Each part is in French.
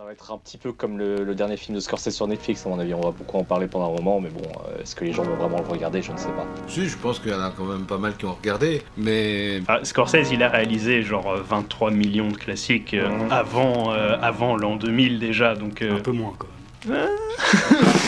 Ça va être un petit peu comme le, le dernier film de Scorsese sur Netflix, à mon avis. On va beaucoup en parler pendant un moment, mais bon, euh, est-ce que les gens vont vraiment le regarder? Je ne sais pas. Si, je pense qu'il y en a quand même pas mal qui ont regardé, mais Ah, Scorsese, il a réalisé genre euh, 23 millions de classiques euh, avant, euh, avant l'an 2000 déjà, donc euh, Un peu moins, quoi.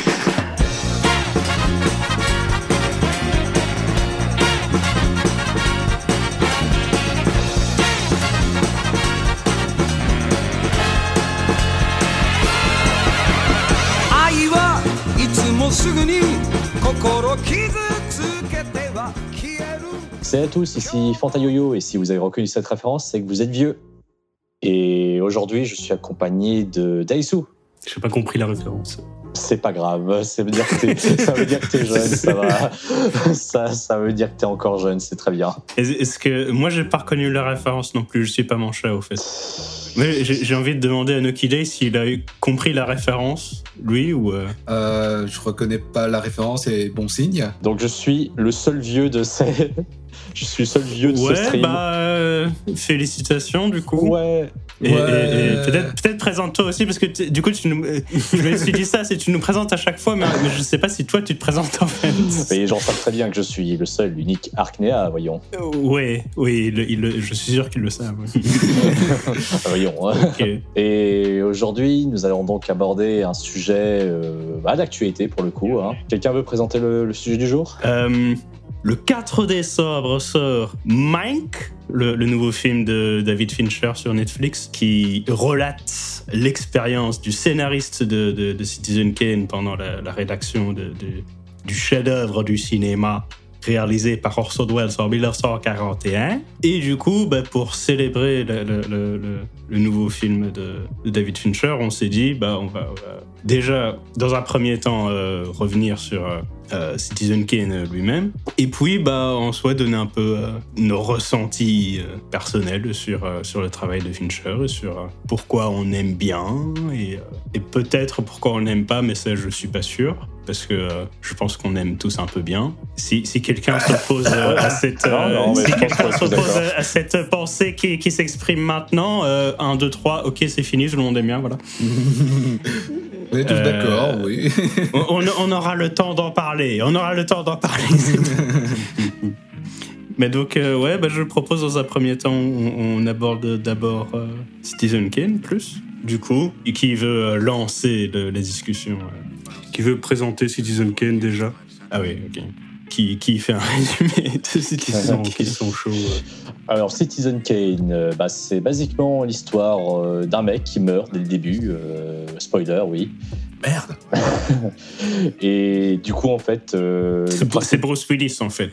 Salut à tous, ici Fantayoyo, et si vous avez reconnu cette référence, c'est que vous êtes vieux. Et aujourd'hui, je suis accompagné de Daisu. J'ai pas compris la référence. C'est pas grave, ça veut dire que t'es, ça veut dire que t'es jeune, ça va. Ça, ça veut dire que t'es encore jeune, c'est très bien. Est- Est-ce que moi j'ai pas reconnu la référence non plus Je suis pas mon chat au fait. Mais j'ai j'ai envie de demander à Noki Day s'il a eu- compris la référence, lui ou. euh, Euh, je reconnais pas la référence et bon signe. Donc je suis le seul vieux de ces. Je suis le seul vieux de ce Ouais, stream. bah euh, félicitations du coup. Ouais. Et, et- Ouais. et peut-être présente-toi aussi parce que du coup tu nous, euh, je me suis dit ça, c'est tu nous présentes à chaque fois, mais, mais je sais pas si toi tu te présentes en fait. Mais les gens savent très bien que je suis le seul, l'unique Arknea, voyons. Ouais, oui, il- il- je suis sûr qu'ils le savent. voyons. hein. Et aujourd'hui, nous allons donc aborder un sujet euh, bah, d'actualité pour le coup. hein. Quelqu'un veut présenter le, le sujet du jour? Euh, le 4 décembre sort Mank, le, nouveau film de David Fincher sur Netflix, qui relate l'expérience du scénariste de, Citizen Kane pendant la, rédaction du chef-d'œuvre du cinéma réalisé par Orson Welles en 1941. Et du coup, bah, pour célébrer le, nouveau film de, David Fincher, on s'est dit, bah, on va déjà, dans un premier temps, euh, revenir sur euh, euh, Citizen Kane lui-même. Et puis, bah, en soi, donner un peu euh, nos ressentis euh, personnels sur, euh, sur le travail de Fincher et sur euh, pourquoi on aime bien et, euh, et peut-être pourquoi on n'aime pas, mais ça, je suis pas sûr. Parce que euh, je pense qu'on aime tous un peu bien. Si, si quelqu'un s'oppose euh, à cette, Non, non, mais si quelqu'un s'oppose à cette pensée qui, qui s'exprime maintenant, 1, 2, 3, ok, c'est fini, tout le monde aime bien, voilà. On est tous Euh, d'accord, oui. On, aura le temps d'en parler. On aura le temps d'en parler. Mais donc, euh, ouais, bah, je propose dans un premier temps, on, on aborde d'abord euh, Citizen Kane plus, du coup, et qui veut euh, lancer le- les discussions. euh. Qui veut présenter Citizen Kane déjà Ah oui, ok. Qui, qui fait un résumé de Citizen Kane sont chauds. Alors, Citizen Kane, euh, bah, c'est basiquement l'histoire euh, d'un mec qui meurt dès le début. euh, spoiler, oui. Merde. Et du coup, en fait, euh, C'est principe, c'est Bruce Willis, en fait.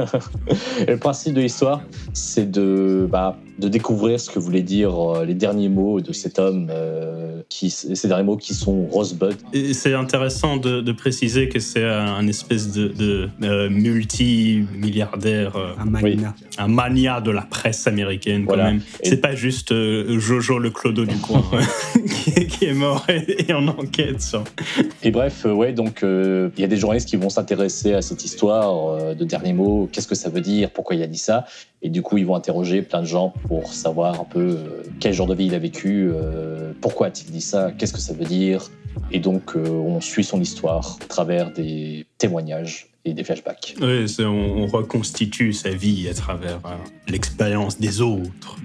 le principe de l'histoire, c'est de, bah, de découvrir ce que voulaient dire euh, les derniers mots de cet homme, euh, qui, ces derniers mots qui sont Rosebud. Et C'est intéressant de, de préciser que c'est un, un espèce de, de, euh, multi-milliardaire, euh, Un magna. un mania de la presse américaine quand Voilà. même. Et- C'est pas juste euh, Jojo le clodo du coin qui, est- qui est mort et, et en enquête. Sur- Et bref, euh, ouais, donc euh, il y a des journalistes qui vont s'intéresser à cette histoire euh, de derniers mots, qu'est-ce que ça veut dire, pourquoi il a dit ça, et du coup ils vont interroger plein de gens pour savoir un peu quel genre de vie il a vécu, pourquoi a-t-il dit ça, qu'est-ce que ça veut dire, et donc on suit son histoire à travers des témoignages et des flashbacks. C'est- on, on reconstitue sa vie à travers l'expérience des autres.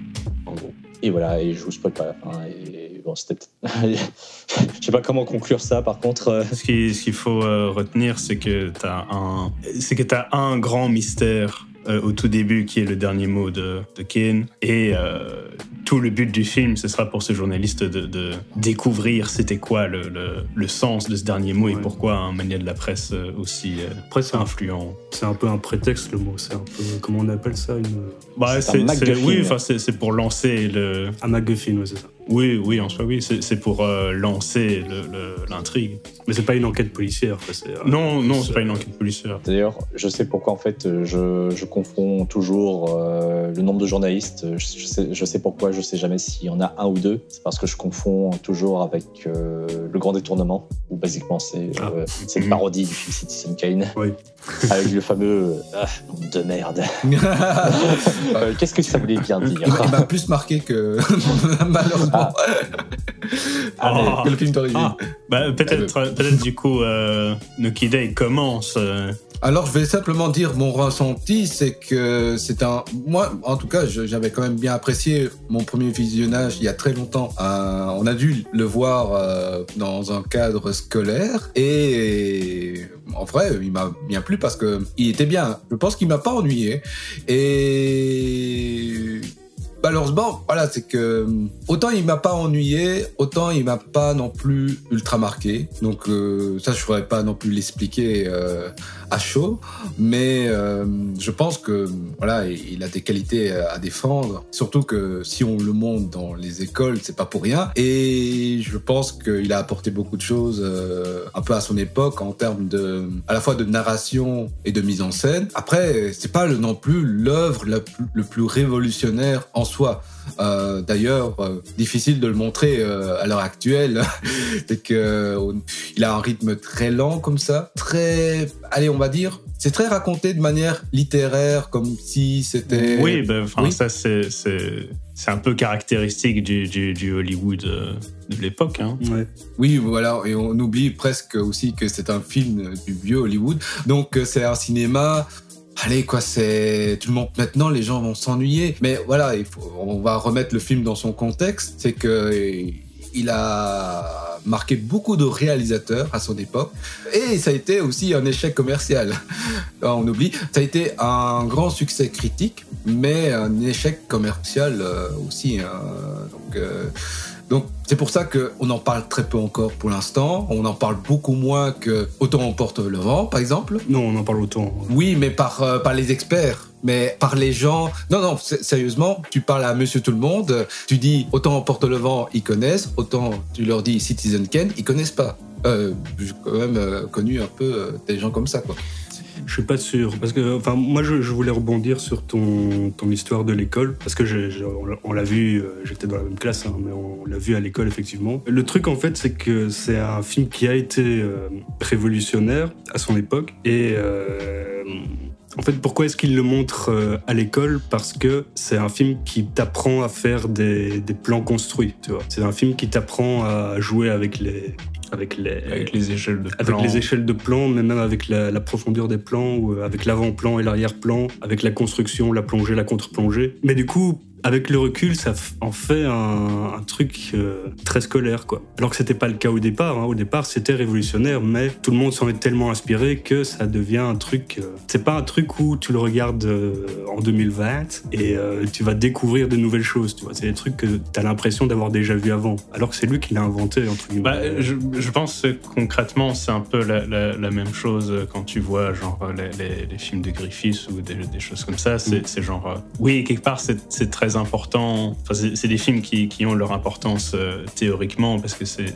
En gros. Et voilà, et je vous spoil pas la fin. Et bon, c'était je sais pas comment conclure ça, par contre. euh, Ce qui- ce qu'il faut euh, retenir, c'est que tu as un, t'as un grand mystère euh, au tout début qui est le dernier mot de, de Kane. Et tout le but du film, ce sera pour ce journaliste de, de découvrir c'était quoi le, le- le sens de ce dernier mot et pourquoi un mania de la presse euh, aussi euh, Après, influent. c'est un peu un prétexte le mot. C'est un peu. Comment on appelle ça une... Bah, C'est un oui, enfin, c'est, c'est pour lancer le. Un MacGuffin, ouais, c'est ça. Oui, oui, en soi, oui, c'est, pour euh, lancer l'intrigue. Mais c'est pas une enquête policière. euh, Non, non, c'est pas une enquête policière. D'ailleurs, je sais pourquoi en fait je, je confonds toujours euh, le nombre de journalistes. Je, je sais, je sais pourquoi, je sais jamais s'il y en a un ou deux. C'est parce que je confonds toujours avec euh, Le Grand Détournement, où basiquement c'est Ah. euh, une Mhm. parodie du film Citizen Kane, Oui. avec le fameux ah, de merde. Euh, Qu'est-ce que ça voulait bien dire il m'a plus marqué que malheureusement. Avant Allez. que le film d'origine. Ah, bah, peut-être, peut-être du coup, euh, Nuki Day commence. euh, Alors, je vais simplement dire mon ressenti, c'est que c'est un. Moi, en tout cas, j'avais quand même bien apprécié mon premier visionnage il y a très longtemps. Euh, on a dû le voir euh, dans un cadre scolaire et en vrai, il m'a bien plu parce que il était bien. Je pense qu'il m'a pas ennuyé et malheureusement, voilà, c'est que autant il m'a pas ennuyé, autant il m'a pas non plus ultra marqué. Donc euh, ça, je pourrais pas non plus l'expliquer euh, à chaud, mais euh, je pense que voilà, il a des qualités à défendre. Surtout que si on le monte dans les écoles, c'est pas pour rien. Et je pense qu'il a apporté beaucoup de choses euh, un peu à son époque en termes de, à la fois de narration et de mise en scène. Après, c'est pas non plus l'œuvre le plus révolutionnaire en soi. Euh, D'ailleurs, euh, difficile de le montrer euh, à l'heure actuelle. c'est que on- il a un rythme très lent comme ça, très, allez, on va dire, c'est très raconté de manière littéraire, comme si c'était. Oui, oui. ça, c'est, c'est, c'est un peu caractéristique du, du, du Hollywood de l'époque. Hein. Ouais. Oui, voilà, et on oublie presque aussi que c'est un film du vieux Hollywood. Donc c'est un cinéma. Allez quoi, c'est tout le monde. Maintenant, les gens vont s'ennuyer. Mais voilà, il faut, on va remettre le film dans son contexte. C'est que il a marqué beaucoup de réalisateurs à son époque, et ça a été aussi un échec commercial. on oublie, ça a été un grand succès critique, mais un échec commercial euh, aussi. hein. Donc euh, donc c'est pour ça qu'on en parle très peu encore pour l'instant. On en parle beaucoup moins que Autant on porte le vent, par exemple. Non, on en parle autant. Oui, mais par, euh, par les experts. Mais par les gens. Non, non, sérieusement, tu parles à monsieur tout le monde, tu dis Autant on porte le vent, ils connaissent. Autant tu leur dis Citizen Kane, ils connaissent pas. Euh, J'ai quand même euh, connu un peu des gens comme ça, quoi. Je suis pas sûr parce que enfin moi je, voulais rebondir sur ton ton histoire de l'école parce que on l'a- vu euh, j'étais dans la même classe hein, mais on l'a vu à l'école effectivement. Le truc en fait c'est que c'est un film qui a été euh, révolutionnaire à son époque et euh, en fait, pourquoi est-ce qu'il le montre à l'école? Parce que c'est un film qui t'apprend à faire des, des plans construits, tu vois. C'est un film qui t'apprend à jouer avec les, avec les, Avec les échelles de avec plan. les échelles de plan, mais même avec la, la profondeur des plans, ou euh, avec l'avant-plan et l'arrière-plan, avec la construction, la plongée, la contre-plongée. Mais du coup, avec le recul, ça en fait un, un truc euh, très scolaire, quoi. Alors que c'était pas le cas au départ. hein. Au départ, c'était révolutionnaire, mais tout le monde s'en est tellement inspiré que ça devient un truc. euh, c'est pas un truc où tu le regardes euh, en 2020 et euh, tu vas découvrir de nouvelles choses. Tu vois, c'est des trucs que t'as l'impression d'avoir déjà vu avant, alors que c'est lui qui l'a inventé entre guillemets. Bah, je, je pense que concrètement, c'est un peu la, la- la même chose quand tu vois genre les, les- les films de Griffiths ou des, des choses comme ça. C'est Mm. genre, oui, quelque part, c'est c'est très important. Enfin, c'est des films qui, qui ont leur importance euh, théoriquement parce que c'est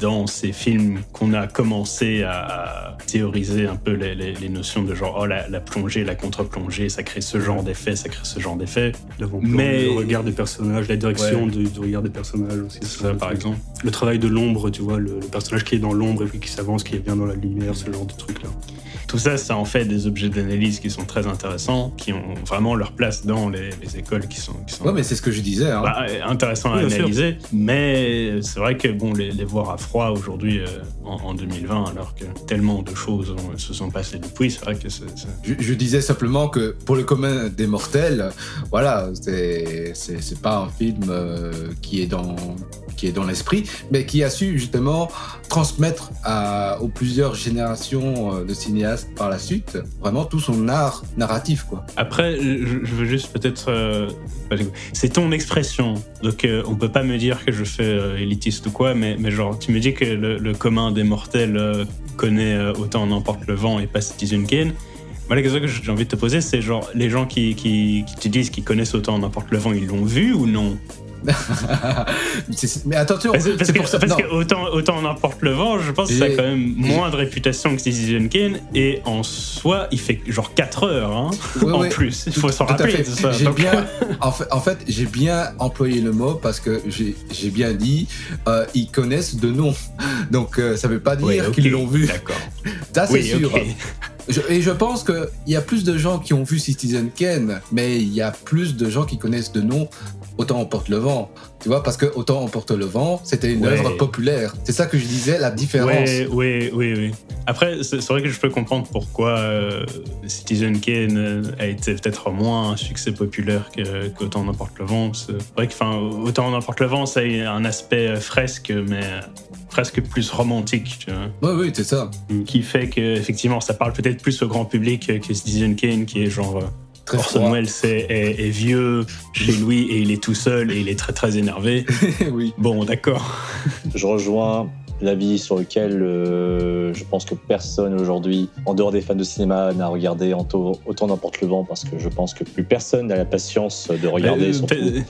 dans ces films qu'on a commencé à, à théoriser un peu les, les- les notions de genre, oh, la, la plongée, la contre-plongée, ça crée ce genre d'effet, ça crée ce genre d'effet. Mais- le regard des personnages, la direction Ouais. du, du regard des personnages aussi. C'est ça, par exemple. Le travail de l'ombre, tu vois, le, le personnage qui est dans l'ombre et puis qui s'avance, qui est bien dans la lumière, ce genre de truc-là. Tout ça, ça en fait des objets d'analyse qui sont très intéressants, qui ont vraiment leur place dans les, les écoles qui sont, qui sont Ouais, mais c'est ce que je disais. Hein. bah, intéressants à sûr. analyser. Mais c'est vrai que bon, les, les voir à froid aujourd'hui, euh, en, en 2020, alors que tellement de choses ont- se sont passées depuis, c'est vrai que c'est. Je, je disais simplement que pour le commun des mortels, voilà, c'est c'est c'est pas un film euh, qui est dans qui est dans l'esprit, mais qui a su justement transmettre aux plusieurs générations euh, de cinéastes par la suite vraiment tout son art narratif, quoi. Après, je, veux juste peut-être. euh, c'est ton expression, donc euh, on peut pas me dire que je fais euh, élitiste ou quoi, mais, genre, tu me dis que le, commun des mortels connaît autant n'importe le vent et pas Citizen Kane. Moi, la question que j'ai envie de te poser, c'est genre, les gens qui, qui, te disent qu'ils connaissent autant n'importe le vent, ils l'ont vu ou non? mais attention, Parce, c'est que, pour ça. parce non. que autant, autant n'importe le vent, je pense que ça a quand même moins de réputation que Citizen Kane, et en soi, il fait genre 4 heures, hein, Oui, en oui, plus. Il faut s'en tout à rappeler ça. J'ai Donc- bien, en fait, en fait, j'ai bien employé le mot parce que j'ai j'ai bien dit, euh, ils connaissent de nom. Donc, euh, ça veut pas dire qu'ils l'ont vu. D'accord. Ça, c'est Oui, sûr. Je- et je pense qu'il y a plus de gens qui ont vu Citizen Kane, mais il y a plus de gens qui connaissent de nom Autant emporte le vent. Tu vois, parce que Autant emporte le vent, c'était une Ouais. œuvre populaire. C'est ça que je disais, la différence. Oui, oui, oui. Après, c'est vrai que je peux comprendre pourquoi euh, Citizen Kane euh, a été peut-être moins un succès populaire que- qu'Autant n'importe le vent. C'est vrai que, enfin, Autant n'importe le vent, ça a un aspect euh, fresque, mais presque plus romantique, tu vois. Oui, oui, c'est ça. Qui fait que, effectivement, ça parle peut-être plus au grand public que Citizen Kane, qui est genre. Très Orson froid. Welles est, est- est vieux chez lui et il est tout seul et il est très très énervé. oui. Bon, d'accord. Je rejoins l'avis sur lequel euh, je pense que personne aujourd'hui, en dehors des fans de cinéma, n'a regardé autant, autant n'importe le vent parce que je pense que plus personne n'a la patience de regarder. Euh,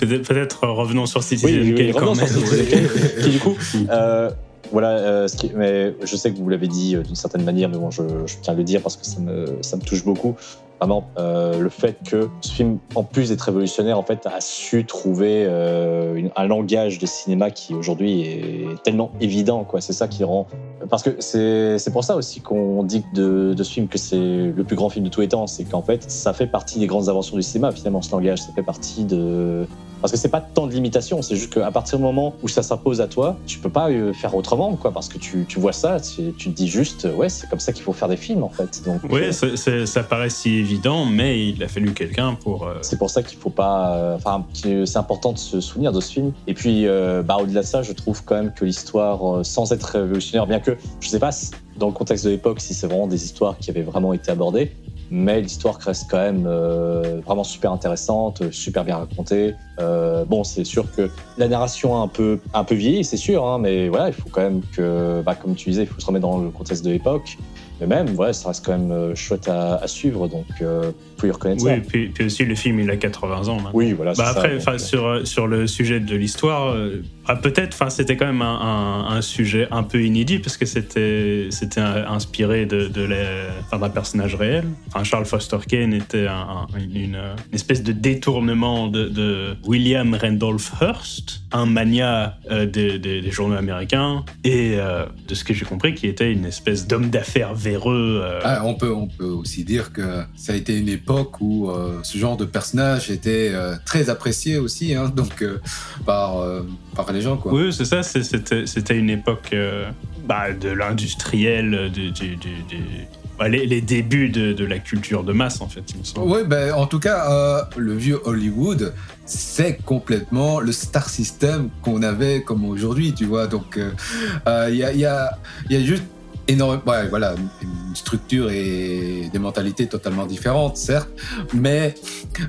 Peut-être revenons sur Citizen oui, Kane oui, quand même. sur qui du coup, euh, voilà, euh, ce qui- mais je sais que vous l'avez dit euh, d'une certaine manière, mais bon, je, je tiens à le dire parce que ça me, ça me touche beaucoup. Vraiment, euh, le fait que ce film, en plus d'être révolutionnaire, en fait, a su trouver euh, un langage de cinéma qui aujourd'hui est tellement évident. C'est ça qui rend. Parce que c'est pour ça aussi qu'on dit de, de ce film que c'est le plus grand film de tous les temps. C'est qu'en fait, ça fait partie des grandes inventions du cinéma, finalement, ce langage. Ça fait partie de, parce que c'est pas tant de limitation, c'est juste qu'à partir du moment où ça s'impose à toi, tu peux pas euh, faire autrement, quoi. Parce que tu, tu vois ça, tu, te dis juste, ouais, c'est comme ça qu'il faut faire des films, en fait. Oui, ça paraît si évident, mais il a fallu quelqu'un pour. euh, c'est pour ça qu'il faut pas. euh, Enfin, c'est important de se souvenir de ce film. Et puis, euh, bah, au-delà de ça, je trouve quand même que l'histoire, sans être révolutionnaire, bien que je sais pas dans le contexte de l'époque si c'est vraiment des histoires qui avaient vraiment été abordées, mais l'histoire reste quand même vraiment super intéressante, super bien racontée. Bon, c'est sûr que la narration a un peu, un peu vieilli, c'est sûr, hein, mais voilà, il faut quand même que, bah, comme tu disais, il faut se remettre dans le contexte de l'époque. Mais même, voilà, ça reste quand même euh, chouette à, à suivre, donc euh, faut y reconnaître Oui, ça. puis, puis aussi le film, il a 80 ans. maintenant. Oui, voilà. Bah c'est ça, après, donc, enfin, euh, sur, euh, sur le sujet de l'histoire, euh, ah, peut-être, enfin, c'était quand même un, sujet un peu inédit parce que c'était c'était inspiré de, de d'un personnage réel. Enfin, Charles Foster Kane était un- un- une, espèce de détournement de, William Randolph Hearst, un mania euh, des, des- journaux américains et euh, de ce que j'ai compris, qui était une espèce d'homme d'affaires véreux. euh, Ah, on, peut, on peut aussi dire que ça a été une époque où ce genre de personnage était très apprécié aussi, hein, donc par, par les gens. Quoi. Oui, c'est ça. C'était, une époque euh, bah, de l'industriel, euh, du, du- du- du- bah, les, les débuts de, de la culture de masse, en fait, il me semble. Oui, ben, en tout cas, euh, le vieux Hollywood, c'est complètement le star system qu'on avait comme aujourd'hui, tu vois. Donc, euh, il y, a, il y, a, il y a juste énormément, ouais, voilà, une structure et des mentalités totalement différentes, certes, mais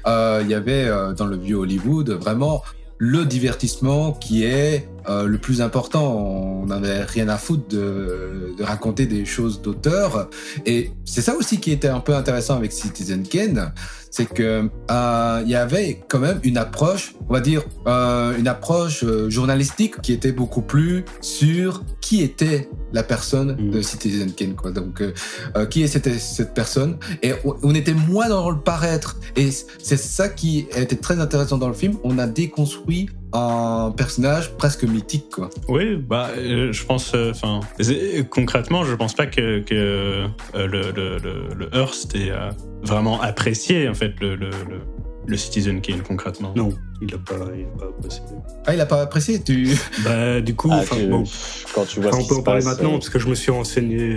euh, il y avait euh, dans le vieux Hollywood vraiment le divertissement qui est euh, le plus important. On n'avait rien à foutre de, de raconter des choses d'auteur. Et c'est ça aussi qui était un peu intéressant avec Citizen Kane, c'est que euh, il y avait quand même une approche, on va dire euh, une approche euh, journalistique qui était beaucoup plus sur qui était la personne Mm. de Citizen Kane, quoi. Donc euh, euh, qui est cette, personne? Et on, on était moins dans le paraître. Et c'est ça qui était très intéressant dans le film. On a déconstruit un personnage presque mythique, quoi. Oui, bah, euh, je pense, euh, enfin, c'est- concrètement, je pense pas que, que euh, le, le, le, le Hearst ait euh, vraiment apprécié, en fait, le, le, le, le Citizen Kane, concrètement. Non, il a pas, il a pas apprécié. Ah, il a pas apprécié, tu. Bah, du coup, ah, tu- bon, quand tu vois on peut en parler passe, maintenant euh, parce que je me suis renseigné.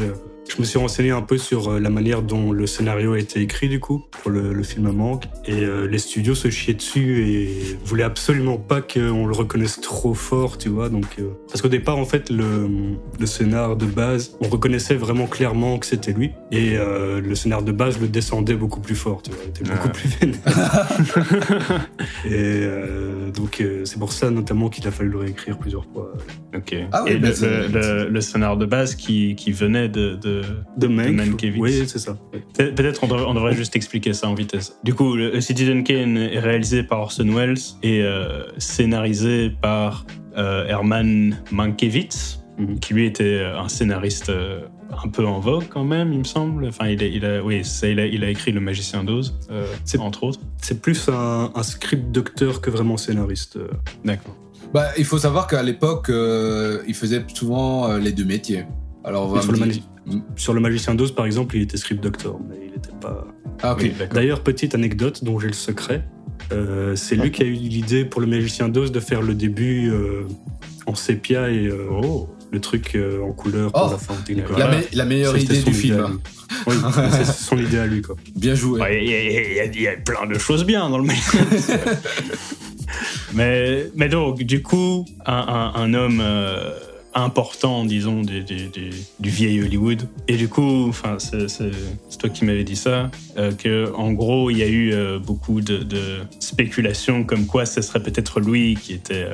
Je me suis renseigné un peu sur euh, la manière dont le scénario a été écrit du coup pour le, le film à manque et euh, les studios se chiaient dessus et voulaient absolument pas qu'on le reconnaisse trop fort, tu vois. Donc euh, parce qu'au départ en fait le, le scénar de base, on reconnaissait vraiment clairement que c'était lui et euh, le scénar de base le descendait beaucoup plus fort, tu vois, il était beaucoup Ouais. plus vénère. et euh, donc euh, c'est pour ça notamment qu'il a fallu le réécrire plusieurs fois. Ok. Ah oui, Et bah, le, le, le- le scénar de base qui, qui venait de, de, De Mank, Mankiewicz. oui c'est ça. Pe- Peut-être on devrait, on devrait juste expliquer ça en vitesse. Du coup, le Citizen Kane est réalisé par Orson Welles et euh, scénarisé par euh, Herman Mankiewicz, Mhm. qui lui était un scénariste euh, un peu en vogue quand même, il me semble. Enfin, il a, il a, oui, ça, il, a, il a écrit Le Magicien d'Oz, euh, entre autres. C'est plus un, un script docteur que vraiment scénariste. euh. D'accord. Bah, il faut savoir qu'à l'époque, euh, il faisait souvent euh, les deux métiers. Alors, on va sur, le magi- sur le Magicien d'Oz, par exemple, il était script doctor, mais il n'était pas. Ah, ok. Oui. D'ailleurs, petite anecdote dont j'ai le secret. euh, c'est lui qui a eu l'idée pour le Magicien d'Oz de faire le début euh, en sépia et euh, Oh. le truc euh, en couleur pour Oh, la fin. La, Voilà. me- la meilleure idée du film. Oui, c'est son idée à lui, quoi. Bien joué. Ouais, Il y, a- y y plein de choses bien dans le Magicien. mais, mais donc, du coup, un, un- un homme euh, important, disons, du, vieil Hollywood. Et du coup, enfin, c'est c'est- toi qui m'avais dit ça, euh, que en gros, il y a eu euh, beaucoup de, spéculations comme quoi ce serait peut-être lui qui était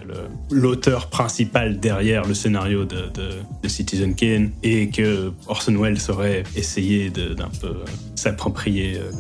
l'auteur principal derrière le scénario de, de- Citizen Kane et que Orson Welles aurait essayé d'un peu euh, s'approprier euh,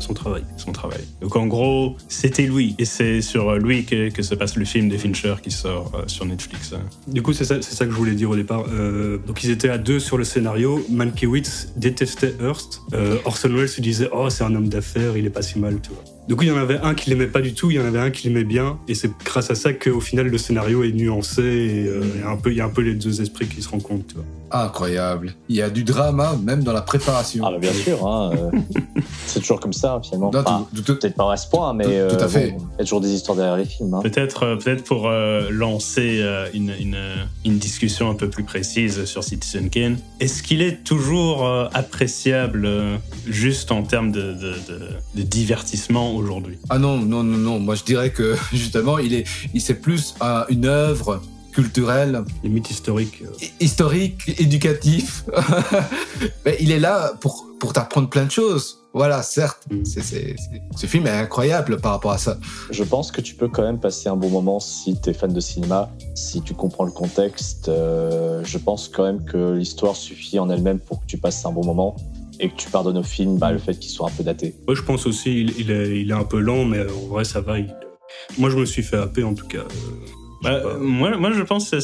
Son travail. son travail. Donc en gros, c'était lui. Et c'est sur lui que, se passe le film de Fincher qui sort euh, sur Netflix. Du coup, c'est ça, que je voulais dire au départ. Euh, donc, ils étaient à deux sur le scénario. Mankiewicz détestait Hearst. Euh, Orson Welles se disait Oh, c'est un homme d'affaires, il est pas si mal, tu. Du coup, il y en avait un qui l'aimait pas du tout, il y en avait un qui l'aimait bien. Et c'est grâce à ça qu'au final, le scénario est nuancé. Et euh, il y a un peu- les deux esprits qui se rencontrent, tu. Incroyable. Il y a du drama même dans la préparation. Ah, bah, bien sûr, hein, euh, c'est toujours comme ça, finalement. Enfin, Peut-être pas à ce point, mais Tout- tout à euh, fait. bon, il y a toujours des histoires derrière les films. hein. Peut-être euh, peut-être pour euh, lancer euh, une, une, une discussion un peu plus précise sur Citizen Kane. Est-ce qu'il est toujours euh, appréciable euh, juste en termes de, de, de- de divertissement aujourd'hui? Ah non, non, non, non. Moi, je dirais que justement, il est, il c'est plus euh, une œuvre culturelle, Les mythes historiques. euh, hi- historique, éducatif. Mais il est là pour, pour t'apprendre plein de choses. Voilà, certes, Mm. ce film est incroyable par rapport à ça. Je pense que tu peux quand même passer un bon moment si tu es fan de cinéma, si tu comprends le contexte. euh, je pense quand même que l'histoire suffit en elle-même pour que tu passes un bon moment et que tu pardonnes au film bah, le fait qu'il soit un peu daté. Moi, je pense aussi il, il est, il est un peu lent, mais en vrai, ça va. il- Moi, je me suis fait happer, en tout cas. euh, Bah, moi, moi, je pense que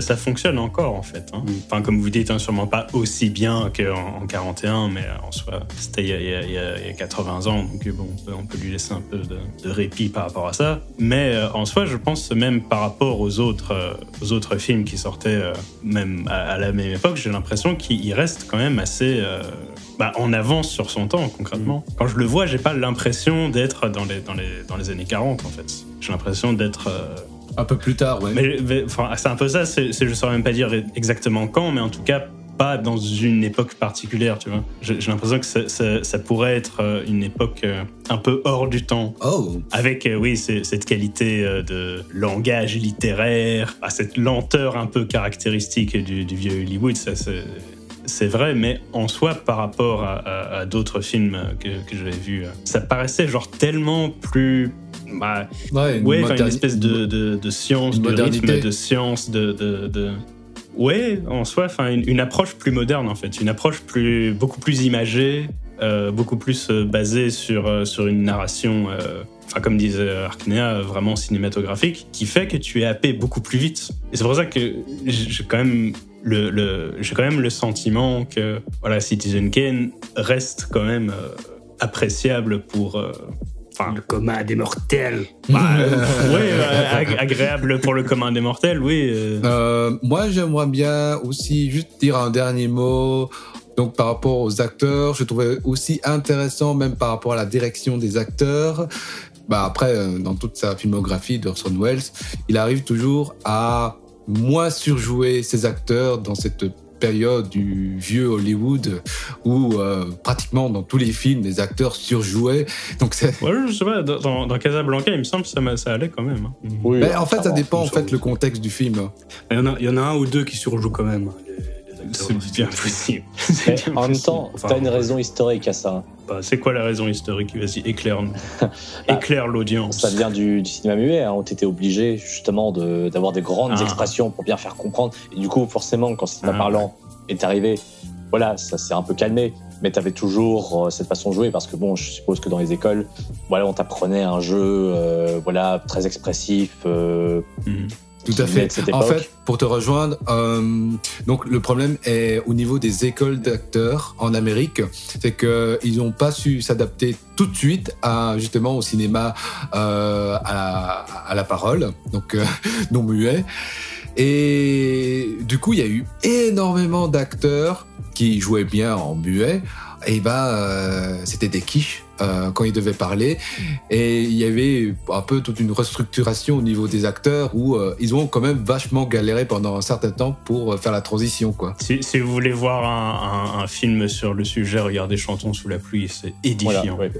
ça fonctionne encore, en fait. hein. Mm. Enfin, comme vous dites, hein, sûrement pas aussi bien qu'en en 41, mais en soi, c'était il, y a- il y a- il y a- il y a 80 ans, donc bon, on peut, on peut lui laisser un peu de, de répit par rapport à ça. Mais euh, en soi, je pense même par rapport aux autres, euh, aux autres films qui sortaient euh, même à, à la même époque, j'ai l'impression qu'il il reste quand même assez... bah, en avance sur son temps, concrètement. Quand je le vois, j'ai pas l'impression d'être dans les, dans, les, dans les années 40, en fait. J'ai l'impression d'être... Un peu plus tard, ouais. mais, mais, enfin, c'est un peu ça, c'est, je saurais même pas dire exactement quand, mais en tout cas pas dans une époque particulière, tu vois. J'ai, l'impression que ça, ça- ça pourrait être euh, une époque euh, un peu hors du temps, Oh, avec, euh, oui, cette qualité de langage littéraire, cette lenteur un peu caractéristique du, du vieux Hollywood, ça c'est... C'est vrai, mais en soi, par rapport à, à- à d'autres films que, que j'avais vus, ça paraissait genre tellement plus bah, ouais, une Ouais, une espèce de, de, de science, de rythme, de science, de, de, de- Ouais, en soi, enfin, une, une approche plus moderne, en fait. Une approche plus, beaucoup plus imagée, euh, beaucoup plus euh, basée sur, euh, sur une narration, enfin, comme disait Arknea, euh, vraiment cinématographique, qui fait que tu es happé beaucoup plus vite. Et c'est pour ça que j'ai quand même le, le- j'ai quand même le sentiment que voilà, Citizen Kane reste quand même euh, appréciable pour... euh, Enfin, Le commun des mortels. bah, euh, ag- agréable pour le commun des mortels, oui. Euh, moi, j'aimerais bien aussi juste dire un dernier mot. Donc, par rapport aux acteurs, je trouvais aussi intéressant, même par rapport à la direction des acteurs. Bah, après, euh, dans toute sa filmographie d'Orson Welles, il arrive toujours à moins surjouer ses acteurs dans cette période du vieux Hollywood où euh, pratiquement dans tous les films les acteurs surjouaient donc c'est Ouais, je sais pas, dans, Casablanca, il me semble que ça, allait quand même. hein. Oui, Mais en fait ça clairement. dépend en fait le contexte du film Il y, en a, il y en a un ou deux qui surjouent quand même. les-. C'est bien possible. Bien en même temps, Enfin, t'as une raison historique à ça. Bah, c'est quoi la raison historique? Vas-y, éclaire-nous. Éclaire l'audience. Ça vient du, du cinéma muet, hein, où t'étais obligé justement de- d'avoir des grandes Ah. expressions pour bien faire comprendre. Et du coup, forcément, quand le cinéma Ah. parlant est arrivé, voilà, ça s'est un peu calmé. Mais t'avais toujours euh, cette façon de jouer parce que bon, je suppose que dans les écoles, voilà, on t'apprenait un jeu, euh, voilà, très expressif. euh, Mhm. Tout à fait. En fait, pour te rejoindre, euh, donc le problème est au niveau des écoles d'acteurs en Amérique, c'est que ils n'ont pas su s'adapter tout de suite à justement au cinéma euh, à, la, à la parole, donc euh, non muet. Et du coup, il y a eu énormément d'acteurs qui jouaient bien en muet. Et ben, c'était des quiches euh, quand ils devaient parler. Et il y avait un peu toute une restructuration au niveau des acteurs où euh, ils ont quand même vachement galéré pendant un certain temps pour euh, faire la transition, quoi. Si, si vous voulez voir un, un- un film sur le sujet, regardez Chantons sous la pluie, c'est Voilà, édifiant. ouais.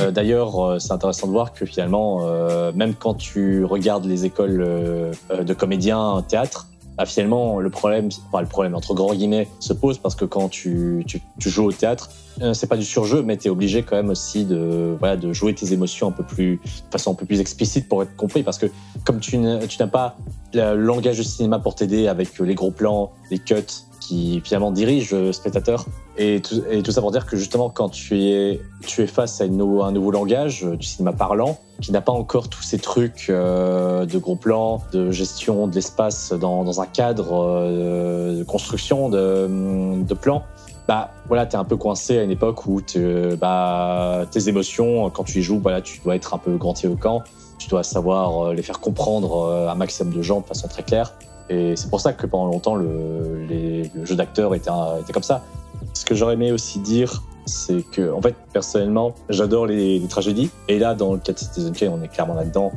Euh, D'ailleurs, euh, c'est intéressant de voir que finalement, euh, même quand tu regardes les écoles de comédiens en théâtre, bah, finalement, le problème, enfin le problème entre grands guillemets, se pose parce que quand tu, tu, joues au théâtre, euh, c'est pas du surjeu, mais tu es obligé quand même aussi de, voilà, de jouer tes émotions un peu plus, de façon un peu plus explicite pour être compris. Parce que comme tu n'as tu n'as pas le langage du cinéma pour t'aider avec les gros plans, les cuts qui finalement dirigent le spectateur, et tout, ça pour dire que justement, quand tu es, face à un nouveau langage euh, du cinéma parlant, qui n'a pas encore tous ces trucs euh, de gros plans, de gestion de l'espace dans, un cadre euh, de construction de, de plans, bah voilà, t'es un peu coincé à une époque où bah, tes émotions, quand tu y joues, voilà, tu dois être un peu grandiloquent, tu dois savoir les faire comprendre un maximum de gens de façon très claire. Et c'est pour ça que pendant longtemps, le, jeu d'acteur était comme ça. Ce que j'aurais aimé aussi dire, c'est que, en fait, personnellement, j'adore les, les tragédies. Et là, dans le cas de Citizen Kane, on est clairement là-dedans.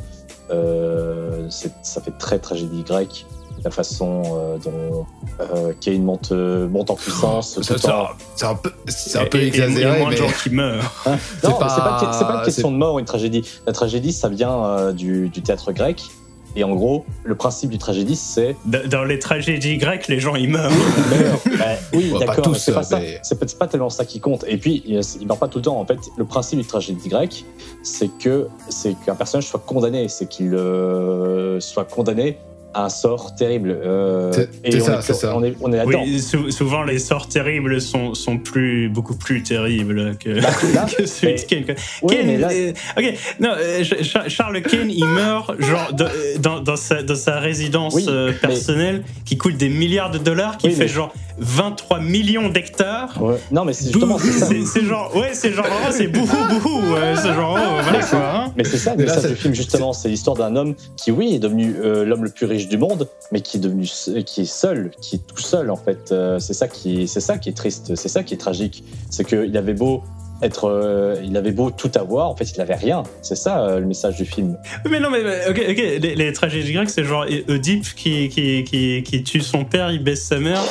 Euh, ça fait très tragédie grecque. La façon euh, dont euh, Kane monte, monte en puissance. Oh, C'est un peu, un peu Et- exagéré, moins de mais gens qui meurent. Non, C'est pas- une question de mort ou une tragédie. La tragédie, ça vient euh, du, du théâtre grec. Et en gros, le principe du tragédie, c'est Dans les tragédies grecques, les gens ils meurent. Bah, oui, Ouais, d'accord, c'est pas ça. mais- C'est pas, tellement ça qui compte. Et puis, il il meurt pas tout le temps. En fait, le principe du tragédie grecque, c'est que c'est qu'un personnage soit condamné, c'est qu'il euh, soit condamné un sort terrible. Euh, C'est- ça, est, c'est ça. on est, on est. Oui, sou- souvent les sorts terribles sont, sont plus, beaucoup plus terribles que, Bah, là, que celui de Kane. Oui, là- euh, ok, non, euh, Ch- Ch- Charles Kane, il meurt genre de- dans, dans, sa, dans sa résidence Oui, euh, mais- personnelle qui coûte des milliards de dollars, qui Oui, fait mais- genre 23 millions d'hectares. Ouais. Non, mais c'est justement c'est ça. C'est c'est genre, ouais, c'est genre, oh, c'est bouhou bouhou, c'est genre, oh, voilà quoi. hein. Mais c'est ça le là, message du film, justement. C'est l'histoire d'un homme qui, oui, est devenu euh, l'homme le plus riche du monde, mais qui est devenu, qui est seul, qui est tout seul, en fait. Euh, c'est ça qui, c'est ça qui est triste, c'est ça qui est tragique. C'est qu'il avait beau être, euh, il avait beau tout avoir, en fait, il avait rien. C'est ça euh, le message du film. Mais non, mais mais, ok, ok, les, les tragédies grecques, c'est genre Oedipe qui, qui, qui, qui tue son père, il baisse sa mère,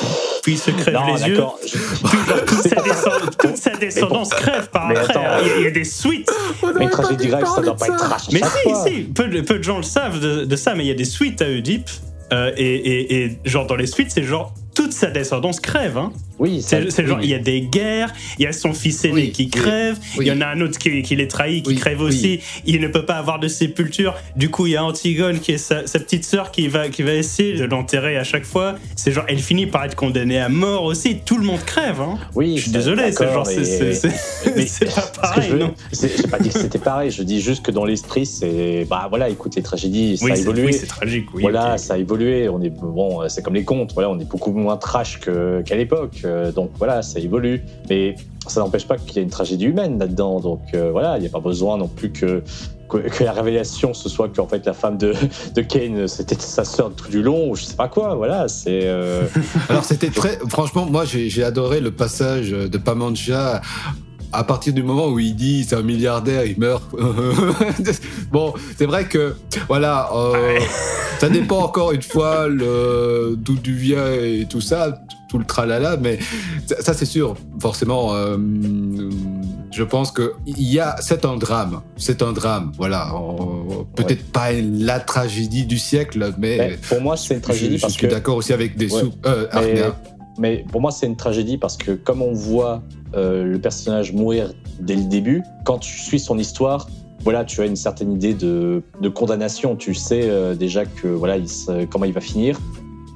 puis il se crève non, les yeux. je- toute, sa descend- toute sa descendance crève par Mais après. attends. Il y a- il y, a des suites. Mais une tragédie grecque, ça doit pas être trash. Mais si, fois. si, peu de, peu de gens le savent de, de ça, mais il y a des suites à Oedipe. euh, et, et, et genre dans les suites, c'est genre toute sa descendance crève. Hein. Oui, C'est genre, il y a des guerres, il y a son fils aîné Oui, qui crève, oui. il y en a un autre qui, qui les trahit, qui Oui, crève aussi, il ne peut pas avoir de sépulture, du coup il y a Antigone qui est sa, sa petite sœur qui va, qui va essayer de l'enterrer à chaque fois, c'est genre, elle finit par être condamnée à mort aussi, tout le monde crève, hein. Oui, Je suis désolé, c'est genre, c'est- pas pareil, J'ai pas dit que c'était pareil, je dis juste que dans l'esprit, c'est. Bah voilà, écoute, les tragédies, ça a évolué. oui, c'est tragique, oui. voilà, ça a évolué. On est bon, c'est comme les contes. Voilà, on est beaucoup moins trash qu'à l'époque. Euh, donc voilà, ça évolue. Mais ça n'empêche pas qu'il y a une tragédie humaine là-dedans. Donc euh, voilà, il n'y a pas besoin non plus que, que que la révélation ce soit qu'en fait la femme de, de Kane c'était sa sœur tout du long ou je sais pas quoi. Voilà, c'est. euh, Alors c'était très, franchement, moi j'ai j'ai adoré le passage de Pamancha à partir du moment où il dit c'est un milliardaire, il meurt. bon, c'est vrai que voilà, euh, ça dépend encore une fois le d'où tu viens et tout ça, tout le tralala, mais ça, ça, c'est sûr, forcément. euh, je pense que il y a, c'est un drame, c'est un drame, voilà. On- Peut-être pas la tragédie du siècle, mais mais pour moi, c'est une tragédie je, je parce suis que. d'accord aussi avec des Ouais. sous. Euh, Mais, pour moi, c'est une tragédie parce que comme on voit euh, le personnage mourir dès le début, quand tu suis son histoire, voilà, tu as une certaine idée de, de condamnation. Tu sais euh, déjà que voilà, il comment il va finir.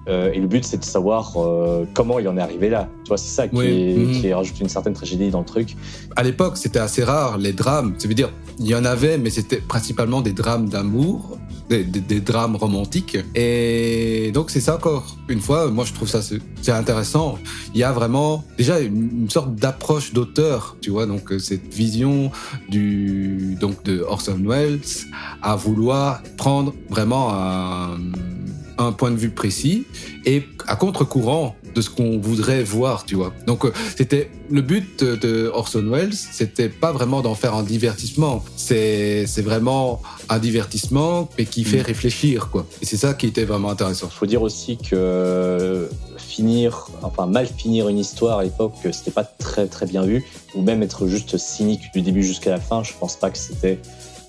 Euh, et le but, c'est de savoir euh, comment il en est arrivé là. Tu vois, c'est ça qui, Oui. est, Mhm. qui rajoute une certaine tragédie dans le truc. À l'époque, c'était assez rare les drames. Ça veut dire, il y en avait, mais c'était principalement des drames d'amour, des, des- des drames romantiques. Et donc, c'est ça encore. Une fois, moi, je trouve ça c'est c'est intéressant. Il y a vraiment déjà une, une sorte d'approche d'auteur, tu vois. Donc, euh, cette vision du donc de Orson Welles à vouloir prendre vraiment un un point de vue précis et à contre-courant de ce qu'on voudrait voir, tu vois. Donc euh, c'était le but de Orson Welles, c'était pas vraiment d'en faire un divertissement, c'est c'est vraiment un divertissement mais qui fait réfléchir quoi. Et c'est ça qui était vraiment intéressant. Il faut dire aussi que finir, enfin mal finir une histoire à l'époque, c'était pas très très bien vu, ou même être juste cynique du début jusqu'à la fin. Je pense pas que c'était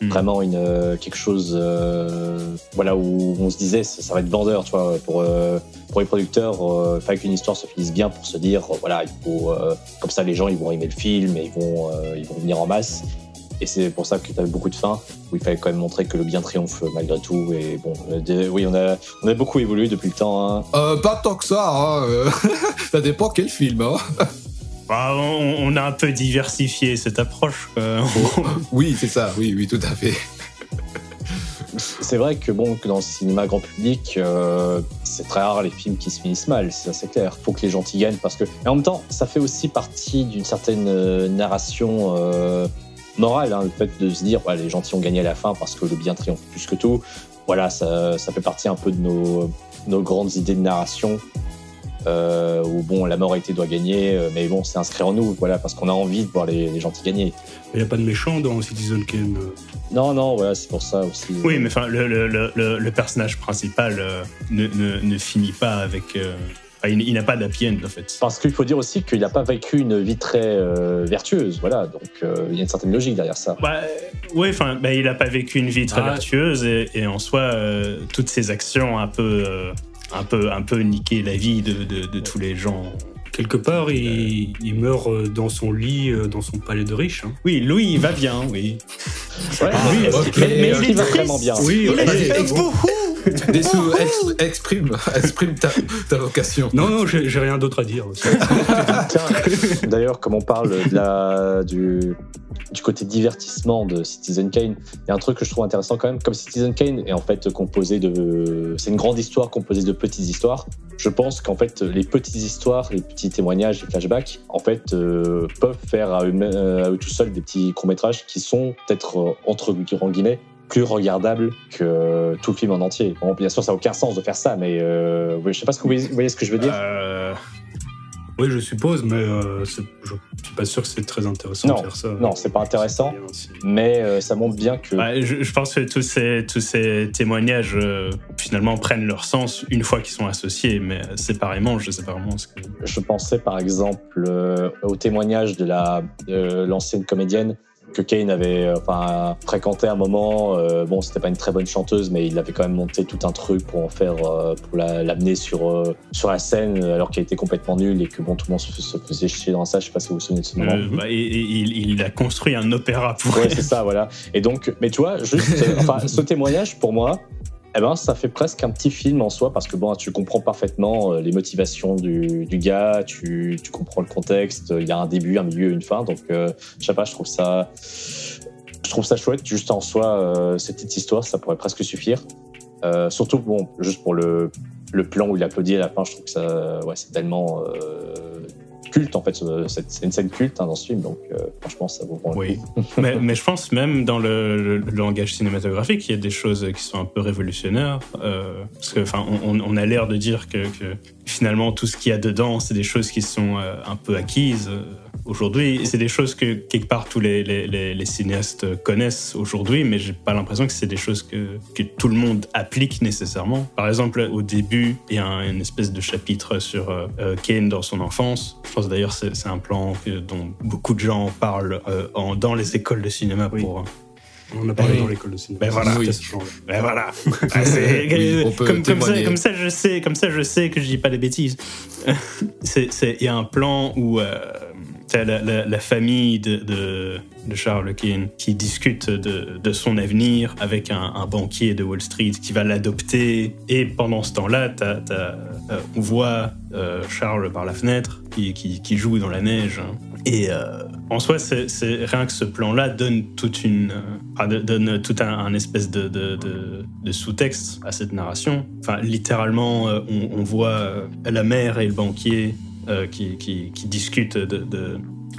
Mm. vraiment une euh, quelque chose, euh, voilà où on se disait ça, ça va être vendeur, tu vois, pour euh, pour les producteurs, euh, fallait qu'une histoire se finisse bien pour se dire voilà il faut euh, comme ça les gens ils vont aimer le film et ils vont euh, ils vont venir en masse. Et c'est pour ça que tu avais beaucoup de fins, où il fallait quand même montrer que le bien triomphe malgré tout. Et bon, euh, oui, on a, on a beaucoup évolué depuis le temps. Hein. Euh, pas tant que ça, hein, ça dépend quel film. Hein. Bah, on, on a un peu diversifié cette approche. quoi. Oui, c'est ça, oui, oui, tout à fait. C'est vrai que bon, que dans le cinéma grand public, euh, c'est très rare les films qui se finissent mal, c'est assez clair. Faut que les gentils gagnent parce que, mais en même temps, ça fait aussi partie d'une certaine euh, narration euh, morale, hein, le fait de se dire, ouais, les gentils ont gagné à la fin parce que le bien triomphe plus que tout. Voilà, ça, ça fait partie un peu de nos, nos grandes idées de narration. Euh, où bon, la moralité doit gagner, euh, mais bon, c'est inscrit en nous, voilà, parce qu'on a envie de voir les, les gentils gagner. Il n'y a pas de méchant dans Citizen Kane. euh. Non, non, voilà, c'est pour ça aussi. Oui, mais enfin, le, le- le- le- le personnage principal euh, ne, ne- ne finit pas avec. euh, enfin, il, il n'a pas d'happy end, en fait. Parce qu'il faut dire aussi qu'il n'a pas vécu une vie très euh, vertueuse, voilà. Donc euh, il y a une certaine logique derrière ça. Bah, oui, enfin, bah, il n'a pas vécu une vie très Ah. vertueuse et, et en soi, euh, toutes ses actions un peu, euh, un peu, un peu niqué la vie de, de- de tous les gens. Quelque part, il, il meurt euh, dans son lit, euh, dans son palais de riche. hein. Oui, Louis, il va bien, oui. Ouais, oui, mais, ok. mais- il va vraiment bien. Oui, Il ok, est bon. beaucoup Dessous, ex- exprime, exprime ta, ta vocation. Non, non, j'ai rien d'autre à dire. d'ailleurs, comme on parle de la, du, du côté divertissement de Citizen Kane, il y a un truc que je trouve intéressant quand même. Comme Citizen Kane est en fait composé de. C'est une grande histoire composée de petites histoires. Je pense qu'en fait, les petites histoires, les petits témoignages, les flashbacks, en fait, euh, peuvent faire à eux, à eux tout seuls des petits courts-métrages qui sont peut-être, euh, entre guillemets, plus regardables que tout le film en entier. Bon, bien sûr, ça n'a aucun sens de faire ça, mais euh, je sais pas ce que vous voyez, vous voyez ce que je veux dire. Euh, Oui, je suppose, mais euh, je suis pas sûr que c'est très intéressant Non, de faire ça. non, c'est pas intéressant. mais euh, ça montre bien que bah, je, je pense que tous ces, tous ces témoignages, euh, finalement, prennent leur sens une fois qu'ils sont associés, mais séparément, je sais pas vraiment ce que. je pensais par exemple au témoignage de la de l'ancienne comédienne que Kane avait euh, enfin, fréquenté à un moment. Euh, bon, c'était pas une très bonne chanteuse, mais il avait quand même monté tout un truc pour en faire, euh, pour la- l'amener sur euh, sur la scène, alors qu'elle était complètement nulle et que bon, tout le monde se, se faisait chier dans ça. Je sais pas si vous vous souvenez de ce moment. Bah, et- et il, il a construit un opéra pour Ouais, c'est ça, voilà. Et donc, mais tu vois, juste, enfin, ce témoignage, pour moi, eh ben, ça fait presque un petit film en soi, parce que bon, tu comprends parfaitement euh, les motivations du, gars, tu, comprends le contexte, il y a un début, un milieu, une fin, donc, euh, je sais pas, je trouve ça, je trouve ça chouette, juste en soi, euh, cette petite histoire, ça pourrait presque suffire. Surtout, bon, juste pour le, le plan où il applaudit à la fin, je trouve que ça, ouais, c'est tellement culte, en fait, ce- c'est une scène culte hein, dans ce film, donc, euh, franchement, ça vaut vraiment le Oui. coup. mais, mais je pense même dans le, le- le langage cinématographique, il y a des choses qui sont un peu révolutionnaires. euh, parce que, enfin, on, on a l'air de dire que, que finalement tout ce qu'il y a dedans, c'est des choses qui sont euh, un peu acquises aujourd'hui. C'est des choses que quelque part tous les, les- les- les cinéastes connaissent aujourd'hui, mais j'ai pas l'impression que c'est des choses que, que tout le monde applique nécessairement. Par exemple, au début, il y a un- une espèce de chapitre sur euh, euh, Kane dans son enfance. Je pense d'ailleurs c'est c'est un plan que- dont beaucoup de gens parlent euh, en- dans les écoles de cinéma Oui. pour. On en a parlé Oui. dans l'école de cinéma. Ben voilà. Ben voilà. Ah, Oui, peut comme, comme ça, comme ça, je sais, comme ça, je sais que je dis pas des bêtises. Il y a un plan où euh, t'as la, la- famille de, de, de Charles Keane qui discute de, de son avenir avec un, banquier de Wall Street qui va l'adopter. Et pendant ce temps-là, t'as- t'as, euh, on voit euh, Charles par la fenêtre qui, qui, joue dans la neige. Et euh, en soi, c'est rien que ce plan-là donne toute une, donne tout un, espèce de, de, sous-texte à cette narration. Enfin, littéralement, on, voit la mère et le banquier euh, qui, qui, qui discutent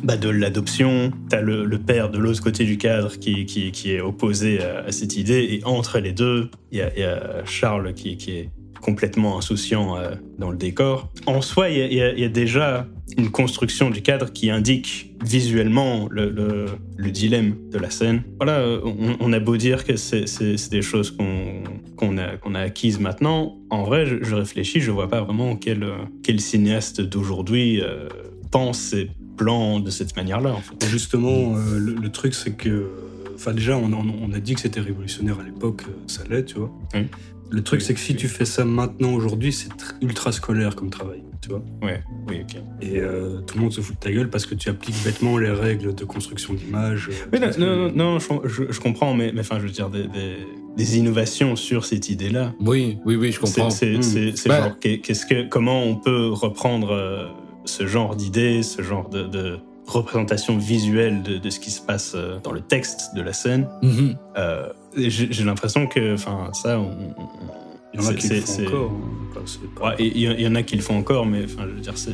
bah, de l'adoption. T'as le, le père de l'autre côté du cadre qui, est opposé à, cette idée. Et entre les deux, il y a, Charles qui est complètement insouciant euh, dans le décor. En soi, il y, a- y y déjà une construction du cadre qui indique visuellement le, le- le dilemme de la scène. Voilà, on, on a beau dire que c'est des choses qu'on a, acquises maintenant. En vrai, je, je réfléchis, je vois pas vraiment quel, quel cinéaste d'aujourd'hui euh, pense ses plans de cette manière-là. En fait. Justement, euh, le, le truc, c'est que. Enfin, déjà, on, on- on a dit que c'était révolutionnaire à l'époque, ça l'est, tu vois. Le truc, c'est que si tu fais ça maintenant, aujourd'hui, c'est tr- ultra scolaire comme travail, tu vois. Ouais, oui, ok. Et euh, tout le monde se fout de ta gueule parce que tu appliques bêtement les règles de construction d'image. euh, Oui, non, non, non, non, je, comprends, mais, mais enfin, je veux dire, des, des- des innovations sur cette idée-là. Oui, oui, oui, je comprends. C'est Bah. genre, qu'est- qu'est-ce que, comment on peut reprendre euh, ce genre d'idée, ce genre de, de représentation visuelle de, de ce qui se passe dans le texte de la scène. Mhm. Euh, J'ai l'impression que, enfin, ça, on, Il y en a qui le font encore. Enfin, c'est pas- Ouais, et il y, en a qui le font encore, mais enfin, je veux dire, c'est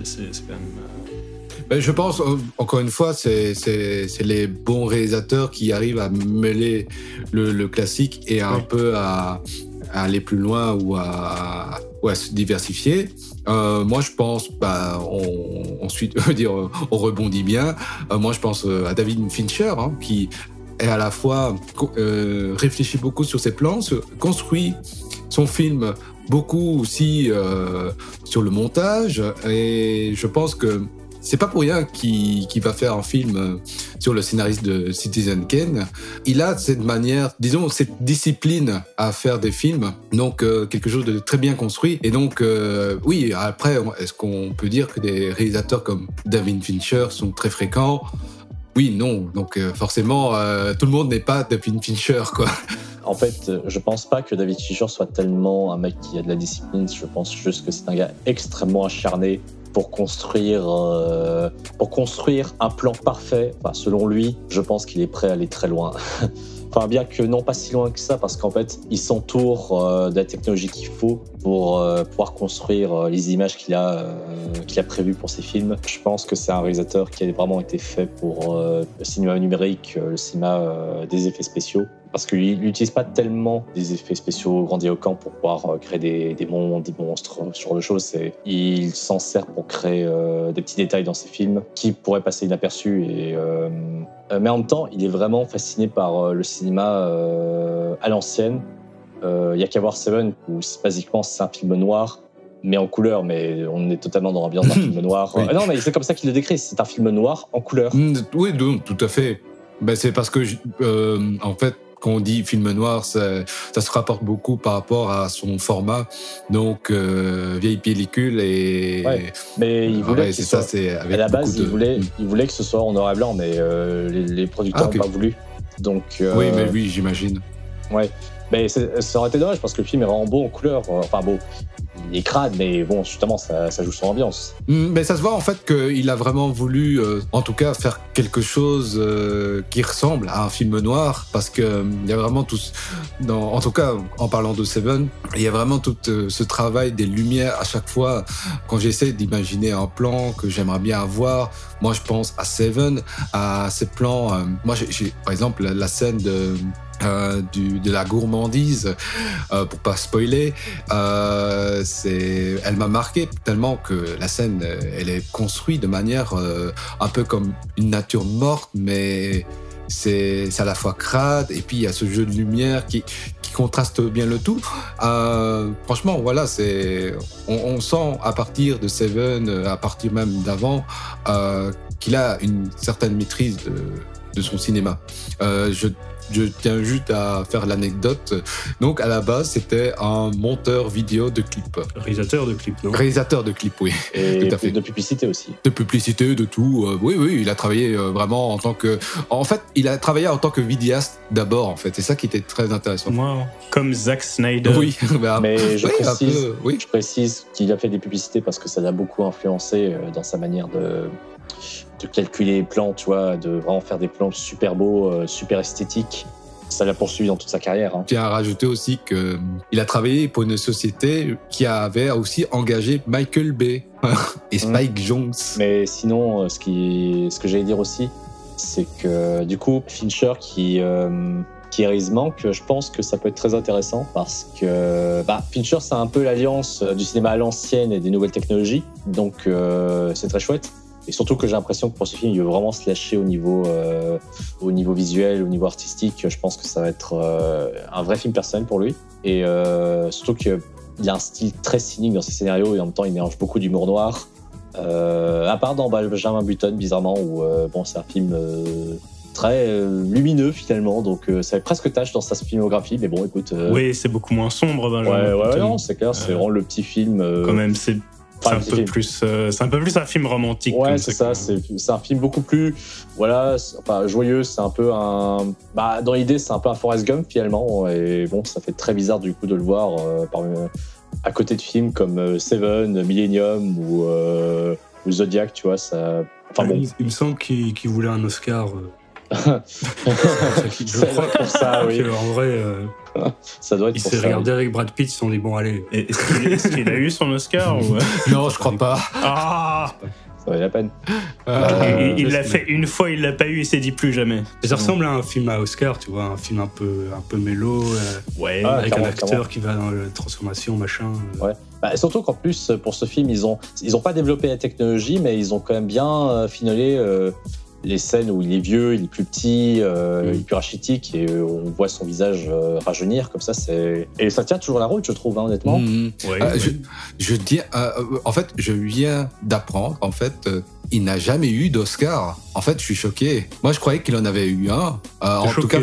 quand même. euh, Ben, je pense, euh, encore une fois, c'est c'est- c'est les bons réalisateurs qui arrivent à mêler le, le classique et un Oui. peu à, à aller plus loin ou à, ou à se diversifier. Euh, moi, je pense, bah, on, ensuite, dire, on rebondit bien. Euh, moi, je pense à David Fincher, hein, qui est à la fois euh, réfléchit beaucoup sur ses plans, construit son film beaucoup aussi euh, sur le montage, et je pense que c'est pas pour rien qu'il va faire un film euh, sur le scénariste de Citizen Kane. Il a cette manière, disons, cette discipline à faire des films, donc quelque chose de très bien construit. Et donc, oui, après, est-ce qu'on peut dire que des réalisateurs comme David Fincher sont très fréquents? Oui, non. Donc, euh, forcément, euh, tout le monde n'est pas David Fincher, quoi. En fait, euh, je pense pas que David Fincher soit tellement un mec qui a de la discipline. Je pense juste que c'est un gars extrêmement acharné pour construire, un plan parfait. Selon lui, je pense qu'il est prêt à aller très loin. Enfin, bien que non pas si loin que ça, parce qu'en fait, il s'entoure euh, de la technologie qu'il faut pour euh, pouvoir construire euh, les images qu'il a, qu'il a prévues pour ses films. Je pense que c'est un réalisateur qui a vraiment été fait pour le cinéma numérique, le cinéma des effets spéciaux. Parce qu'il n'utilise pas tellement des effets spéciaux grandiloquents pour pouvoir euh, créer des, des mondes, des monstres, ce genre de choses. Il s'en sert pour créer euh, des petits détails dans ses films qui pourraient passer inaperçus. Et, euh, mais en même temps, il est vraiment fasciné par le cinéma à l'ancienne. Il y a qu'à voir Seven, où basiquement c'est un film noir, mais en couleur. Mais on est totalement dans l'ambiance d'un film noir. Oui. Non, mais c'est comme ça qu'il le décrit. C'est un film noir en couleur. Mm, Oui, non, tout à fait. Ben, c'est parce que, euh, en fait, dit film noir, ça, ça se rapporte beaucoup par rapport à son format. Donc, euh, vieille pellicule et. Ouais, Mais il voulait ouais, c'est ça, c'est À la base, de- il, voulait, il voulait que ce soit en noir et blanc, mais euh, les, les producteurs Ah, n'ont pas voulu. Donc, euh, Oui, mais oui, j'imagine. Mais ça aurait été dommage parce que le film est vraiment beau en couleur. Euh, Enfin, beau, il est crade, mais bon, justement, ça, joue son ambiance. Mm, Mais ça se voit en fait qu'il a vraiment voulu, euh, en tout cas, faire quelque chose euh, qui ressemble à un film noir, parce que euh, il y a vraiment tout, dans, en tout cas, en parlant de Seven, il y a vraiment tout ce travail des lumières à chaque fois. Quand j'essaie d'imaginer un plan que j'aimerais bien avoir, moi je pense à Seven, à ces plans. moi, j'ai- par exemple la scène de euh, de la gourmandise, euh, pour pas spoiler, euh, c'est, elle m'a marqué tellement que la scène, elle est construite de manière un peu comme une nature morte, mais c'est, c'est à la fois crade et puis il y a ce jeu de lumière qui, qui contraste bien le tout. Franchement, voilà, c'est, on, sent à partir de Seven, à partir même d'avant, qu'il a une certaine maîtrise de, de son cinéma. Je tiens juste à faire l'anecdote. Donc, à la base, c'était un monteur vidéo de clips. Réalisateur de clips, non? Réalisateur de clips, oui. Et Tout à fait. de publicité aussi. De publicité, de tout. Euh, oui, oui, il a travaillé euh, vraiment en tant que... En fait, il a travaillé en tant que vidéaste d'abord, en fait. C'est ça qui était très intéressant. Moi, comme Zack Snyder. Oui, bah, Mais je oui, précise, peu, oui. je précise qu'il a fait des publicités parce que ça l'a beaucoup influencé euh, dans sa manière de, de calculer les plans, tu vois, de vraiment faire des plans super beaux, euh, super esthétiques. Ça l'a poursuivi dans toute sa carrière. hein. Je tiens à rajouter aussi que il a travaillé pour une société qui avait aussi engagé Michael Bay et Spike Jones. Mais sinon, euh, ce, qui, ce que j'allais dire aussi, c'est que du coup, Fincher qui, euh, Kieris Mank, je pense que ça peut être très intéressant parce que bah, Fincher, c'est un peu l'alliance du cinéma à l'ancienne et des nouvelles technologies. Donc, euh, c'est très chouette. Et surtout que j'ai l'impression que pour ce film, il veut vraiment se lâcher au niveau, euh, au niveau visuel, au niveau artistique. Je pense que ça va être euh, un vrai film personnel pour lui. Et euh, surtout qu'il a un style très cynique dans ses scénarios et en même temps, il mélange beaucoup d'humour noir. Euh, à part dans Benjamin Button, bizarrement, où bon, c'est un film très lumineux finalement, donc ça fait presque tâche dans sa filmographie. Mais bon, écoute. Oui, c'est beaucoup moins sombre, Benjamin ouais, ouais, non, c'est clair, c'est vraiment le petit film. Quand même, c'est c'est un peu plus, euh, c'est un peu plus un film romantique. Ouais, c'est ça. quoi. C'est c'est un film beaucoup plus, voilà, c'est- enfin joyeux. C'est un peu un, bah dans l'idée, c'est un peu un Forrest Gump finalement. Et bon, ça fait très bizarre du coup de le voir euh, par- à côté de films comme euh, Seven, Millennium ou, euh, ou Zodiac, tu vois. Ça, enfin bon, il, il me semble qu'il qu'il voulait un Oscar. Je crois pour ça, oui. en vrai, euh, Ça doit être il s'est regardé avec Brad Pitt, ils se sont dit bon allez. Est-ce qu'il a eu son Oscar ou... Non, je crois pas. Ah Ça valait la peine. Euh, Il il l'a fait une fois, il l'a pas eu, il s'est dit plus jamais. Ça ressemble à un film à Oscar, tu vois, un film un peu, un peu mélo, euh, Ouais. Ah, avec un acteur clairement. qui va dans la transformation, machin. euh. Ouais. Bah, et surtout qu'en plus, pour ce film, ils ont, ils ont pas développé la technologie, mais ils ont quand même bien euh, finolé euh, les scènes où il est vieux, il est plus petit, euh, il est plus rachitique et euh, on voit son visage euh, rajeunir comme ça. C'est et ça tient toujours la route, je trouve, hein, honnêtement. Ouais, ouais. je, je dis, en fait, je viens d'apprendre, en fait, euh, il n'a jamais eu d'Oscar. En fait, je suis choqué. Moi, je croyais qu'il en avait eu un. Euh, en tout cas,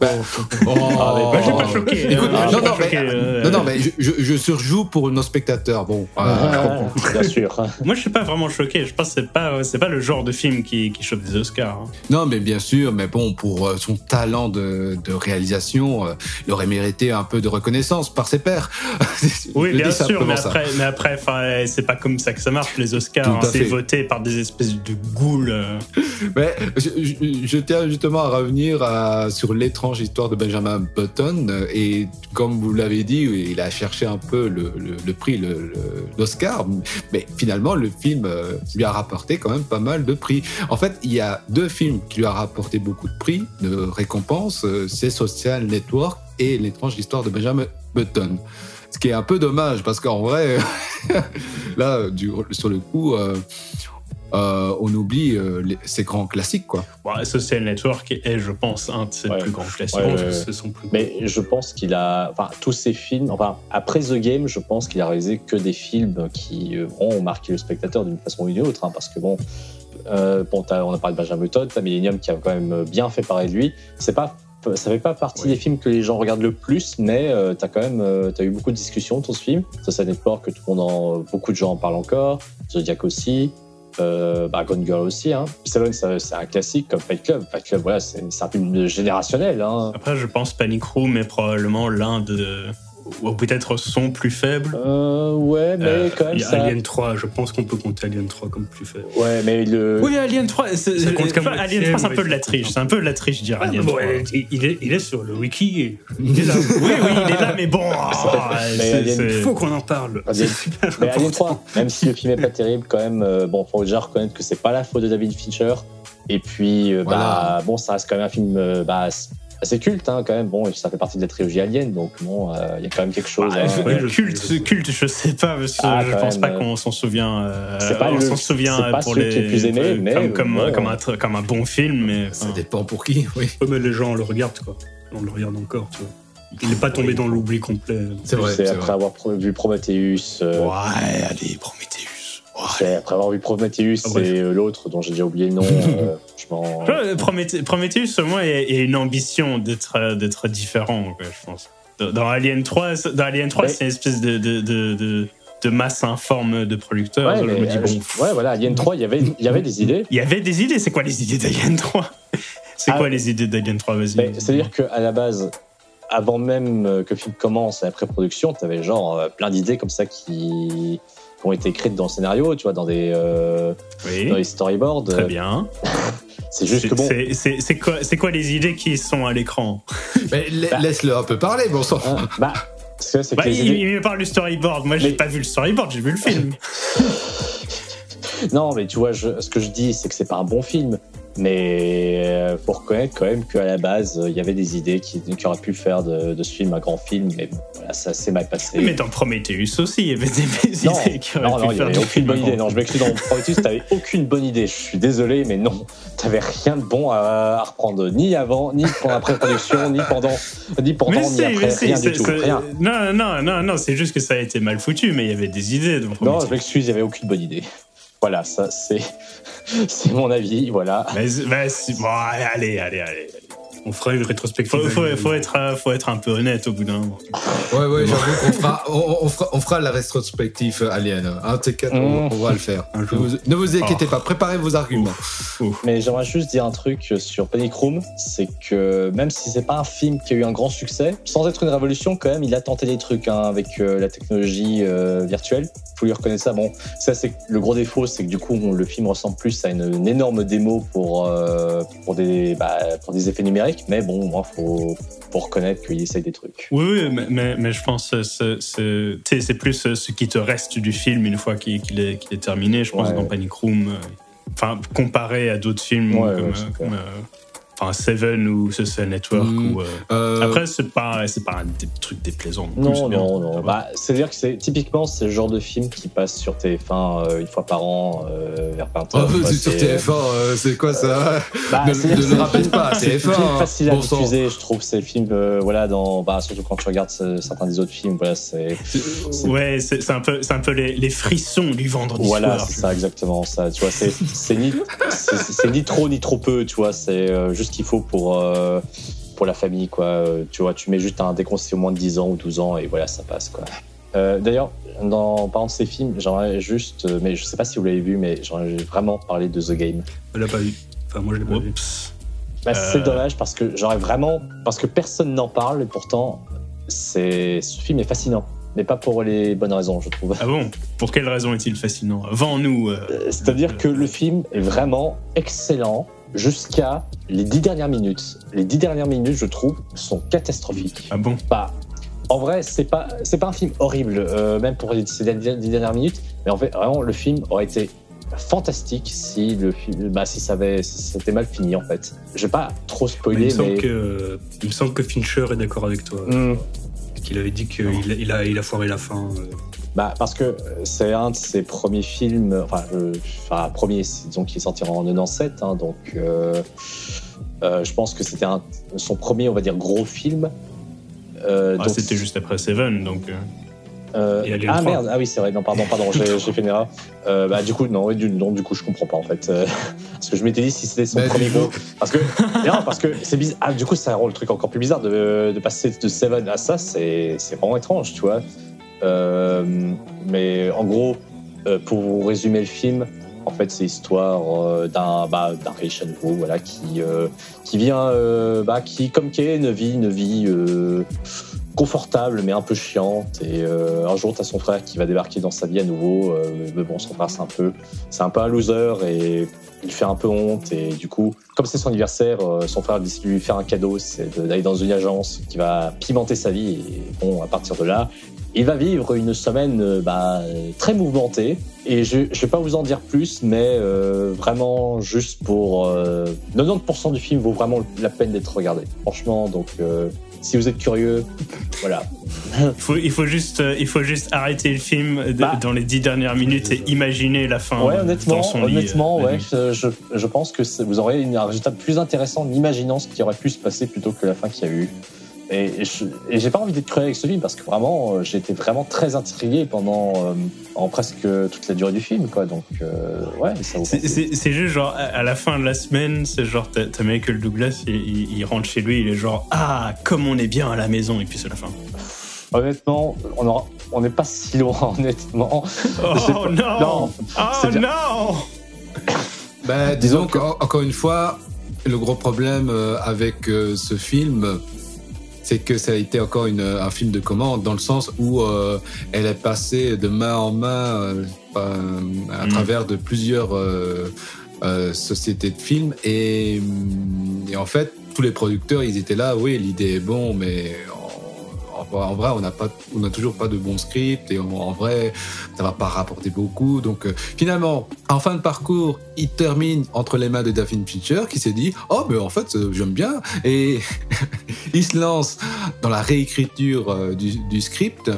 choqué. Oh. Ah, Bah, j'ai pas choqué. Écoute, euh, non, non, pas mais, choqué, euh, non, non, mais je, je, je surjoue pour nos spectateurs. Bon, je. Ah, bien sûr. Moi, je suis pas vraiment choqué. Je pense que c'est pas, c'est pas le genre de film qui, qui chope des Oscars. hein. Non, mais bien sûr, mais bon, pour euh, son talent de, de réalisation, euh, il aurait mérité un peu de reconnaissance par ses pairs. Oui, Je bien sûr, mais après, mais après, enfin, c'est pas comme ça que ça marche les Oscars. Hein. C'est voté par des espèces de ghouls. euh. Mais je, je- je tiens justement à revenir à- sur l'étrange histoire de Benjamin Button. euh, Et comme vous l'avez dit, il a cherché un peu le, prix, l'Oscar. Mais finalement, le film euh, lui a rapporté quand même pas mal de prix. En fait, il y a deux films qui lui a rapporté beaucoup de prix, de récompenses. euh, C'est Social Network et l'étrange histoire de Benjamin Button. Ce qui est un peu dommage parce qu'en vrai, là, du- sur le coup, euh, euh, on oublie euh, les- ces grands classiques, quoi. Bon, Social Network est, je pense, un de ses Ouais. plus grands classiques. Ouais, ouais, plus Mais je pense qu'il a, enfin, tous ses films, enfin, après The Game, je pense qu'il a réalisé que des films qui euh, ont marqué le spectateur d'une façon ou d'une autre, hein, parce que bon, euh, bon, t'as- on a parlé de Benjamin Button, t'as Millennium qui a quand même bien fait parler de lui. C'est pas, ça fait pas partie des films que les gens regardent le plus, mais euh, t'as quand même, euh, t'as eu beaucoup de discussions autour de ce film. Ça, Network, que tout le monde, en, beaucoup de gens en parlent encore. Zodiac aussi. Euh, bah, Gone Girl aussi. Hein. Ça- c'est un classique comme Fight Club. Fight Club, voilà, c'est un film générationnel. Hein. Après, je pense Panic Room est probablement l'un de. Ou peut-être son plus faible. Euh, ouais, mais Euh, quand même, Il y a ça. Alien 3, je pense qu'on peut compter Alien 3 comme plus faible. Ouais, mais le. Oui, Alien 3, c'est- Ça compte comme enfin, Alien moitié, 3, c'est un peu de la triche. C'est un peu de la triche, dire Alien 3. il, il est, il est sur le wiki. Il est là. Oui, oui, il est là, mais bon. ah, Il faut qu'on en parle. Alien- C'est super Mais Alien important. 3, même si le film est pas terrible, quand même, euh, bon, faut déjà reconnaître que c'est pas la faute de David Fincher. Et puis, euh, Voilà. bah, bon, ça reste quand même un film euh, bah, assez culte, hein, quand même. Bon, ça fait partie de la trilogie Alien, donc bon, euh, il y a quand même quelque chose. Ah, hein. ouais, culte, je sais. culte, je sais pas, parce que Ah, je pense même, pas euh, qu'on s'en souvient. euh, c'est pas on le- s'en souvient c'est pas pour les, qui est plus aimé, comme, mais comme, bon. comme, un, comme un bon film, mais Ça enfin, dépend pour qui, oui. Ouais, mais les gens le regardent, quoi. On le regarde encore, tu vois. Il n'est pas tombé dans l'oubli complet. C'est vrai, C'est c'est après vrai. avoir vu Prometheus. euh, ouais, allez, Prometheus. Après avoir vu Prometheus Ah, et euh, l'autre dont j'ai déjà oublié le nom. euh, je m'en- Prometheus, au moins, a une ambition d'être euh, d'être différent, quoi, je pense. Dans- Dans Alien 3, c'est- dans Alien 3 Mais- c'est une espèce de, de, de, de, de masse informe de producteurs. Ouais, je me dis, euh, bon, je- ouais, voilà, Alien 3, il y avait, il y avait des idées. il y avait des idées. C'est quoi les idées d'Alien 3 C'est Ah. quoi les idées d'Alien 3 Vas-y. C'est-à-dire qu'à la base, avant même euh, que le film commence, à la pré-production, tu avais genre euh, plein d'idées comme ça qui, qui ont été écrites dans le scénario, tu vois, dans des, euh, oui, dans les storyboards. très bien. C'est juste que bon. C'est- quoi, c'est quoi les idées qui sont à l'écran Bah. laisse-le un peu parler, bon sang. hein, bah, que bah, il, idées- il me parle du storyboard. Moi, j'ai Mais- pas vu le storyboard, j'ai vu le film. Non, mais tu vois, je- ce que je dis, c'est que c'est pas un bon film. Mais euh, faut reconnaître quand même qu'à la base, euh, il y avait des idées qui, qui auraient pu faire de, de ce film un grand film, mais bon, voilà, ça s'est mal passé. Mais dans Prometheus aussi, il y avait des non, idées qui auraient non, pu non, il n'y faire avait aucune film bonne idée. Non, je m'excuse, dans Prometheus, t'avais aucune bonne idée. Je suis désolé, mais non, t'avais rien de bon à, à reprendre, ni avant, ni pendant la pré-production, ni pendant, ni pendant, Mais ni après, mais rien c'est- du tout, c'est- rien. Non, non, non, non, c'est juste que ça a été mal foutu, mais il y avait des idées. dans Non, je m'excuse, il n'y avait aucune bonne idée. Voilà, ça, c'est, c'est mon avis, voilà. Mais, mais bon, allez, allez, allez. On fera une rétrospective. Faut, faut, faut être, euh, faut être un peu honnête au bout d'un moment. Ouais, ouais, j'avoue qu'on fera, on, on fera, on fera la rétrospective Alien. Un ces quatre, on, on va le faire. Un Ne vous, ne vous inquiétez Oh. pas, préparez vos arguments. Mais j'aimerais juste dire un truc sur Panic Room, c'est que même si c'est pas un film qui a eu un grand succès, sans être une révolution, quand même, il a tenté des trucs hein, avec euh, la technologie euh, virtuelle. Faut lui reconnaître ça. Bon, ça c'est le gros défaut, c'est que du coup on- le film ressemble plus à une, une énorme démo pour euh, pour des bah, pour des effets numériques. Mais bon, moi faut faut reconnaître qu'il essaye des trucs. Oui, oui, mais, mais, mais je pense que c'est- c'est plus euh, ce qui te reste du film une fois qu'il est, terminé. Je pense Ouais. dans Panic Room, euh, enfin comparé à d'autres films Ouais, comme, ouais, c'est enfin Seven ou Social Network. Mm. Ou, euh, Euh, Après, c'est pas, c'est pas un des trucs déplaisants. non plus, Non, c'est bien. non, va. Bah, C'est-à-dire que c'est typiquement c'est le genre de film qui passe sur TF1 euh, une fois par an euh, vers 20h. oh, c'est sur C'est- TF1, euh, c'est quoi ça Bah, Ne- le c'est- rappelle pas, c'est TF1, des films hein. faciles à Bon diffuser, je trouve. C'est le film, euh, voilà, dans, bah, surtout quand tu regardes certains des autres films, voilà, c'est, Ouais, c'est c'est un peu, c'est un peu les, les frissons du vendredi voilà, soir. c'est ça, exactement ça. Tu vois, c'est, c'est ni, c'est, c'est ni trop ni trop peu, tu vois. C'est euh, juste ce qu'il faut pour, euh, pour la famille, quoi. Euh, Tu vois, tu mets juste un déconseil au moins de 10 ans ou 12 ans et voilà, ça passe, quoi. Euh, D'ailleurs, dans parlant de ces films, j'aimerais juste, euh, mais je sais pas si vous l'avez vu, mais j'aimerais vraiment parler de The Game. Elle l'a pas vu. Enfin, moi, je l'ai pas vu. Bah, Euh. C'est dommage parce que j'aurais vraiment. Parce que personne n'en parle et pourtant, c'est ce film est fascinant. Mais pas pour les bonnes raisons, je trouve. Ah bon? Pour quelle raison est-il fascinant? Vends-nous. euh, Euh, C'est-à-dire que le film est vraiment excellent jusqu'à les dix dernières minutes. Les dix dernières minutes, je trouve, sont catastrophiques. Ah bon Bah, en vrai, c'est pas c'est pas un film horrible, euh, même pour les- ces dix dernières minutes. Mais en fait, vraiment, le film aurait été fantastique si le film, bah, si ça avait, si c'était mal fini en fait. Je vais pas trop Mais il, spoiler, me semble mais. que, il me semble que Fincher est d'accord avec toi. Hmm. Qu'il avait dit qu'il a, il a, il a foiré la fin. euh. Bah, parce que euh, c'est un de ses premiers films, enfin, euh, enfin premier, disons qu'il est sorti en 97, hein, donc euh, euh, je pense que c'était un- son premier, on va dire, gros film. Euh, Ah, C'était juste après Seven, donc. euh, ah 3. merde, ah oui, c'est vrai, non, pardon, pardon, j'ai fait une erreur. Euh, bah, du coup, non, du, non, du coup, je comprends pas en fait. Euh, parce que je m'étais dit si c'était son Bah, premier gros. Parce que, non, parce que c'est bizarre. Ah, du coup, ça rend le truc encore plus bizarre de, de passer de Seven à ça, c'est vraiment étrange, tu vois. Euh, mais en gros, euh, pour résumer le film, en fait, c'est l'histoire euh, d'un bah, riche à nouveau, voilà, qui qui vient, bah, qui comme Kay, une vie, une vie confortable mais un peu chiante. Et un jour, t'as son frère qui va débarquer dans sa vie à nouveau. mais bon, son frère, c'est un peu, c'est un peu un loser et il fait un peu honte. Et du coup, comme c'est son anniversaire, son frère décide de lui faire un cadeau, c'est d'aller dans une agence qui va pimenter sa vie. Et bon, à partir de là, il va vivre une semaine euh, bah, très mouvementée. Et je ne vais pas vous en dire plus, mais euh, vraiment juste pour... euh, 90% du film vaut vraiment la peine d'être regardé. Franchement, donc euh, si vous êtes curieux, voilà. il, faut, il, faut juste, euh, il faut juste arrêter le film Bah. dans les dix dernières minutes et imaginer la fin Ouais, euh, honnêtement, dans son honnêtement, euh, ouais, je, je, pense que vous aurez un résultat plus intéressant en imaginant ce qui aurait pu se passer plutôt que la fin qu'il y a eu. Et, j'ai pas envie d'être cruel avec ce film parce que vraiment, euh, j'ai été vraiment très intrigué pendant euh, en presque toute la durée du film, quoi. Donc, euh, ouais, C'est- juste genre, à la fin de la semaine, c'est genre, t'as Michael Douglas, il, il- il rentre chez lui, il est genre, ah, comme on est bien à la maison, et puis c'est la fin. Honnêtement, on aura- on n'est pas si loin, honnêtement. Oh pas. non, Non, Oh non Ben, disons qu'encore une fois, le gros problème euh, avec ce film, c'est que ça a été encore une, un film de commande, dans le sens où euh, elle est passée de main en main euh, à Mm. travers de plusieurs euh, euh, sociétés de films. Et, et en fait, tous les producteurs, ils étaient là, oui, l'idée est bon, mais en, vrai, on n'a toujours pas de bon script et en, vrai, ça va pas rapporter beaucoup. Donc euh, finalement, en fin de parcours, il termine entre les mains de David Fincher qui s'est dit oh mais en fait euh, j'aime bien et il se lance dans la réécriture euh, du, script,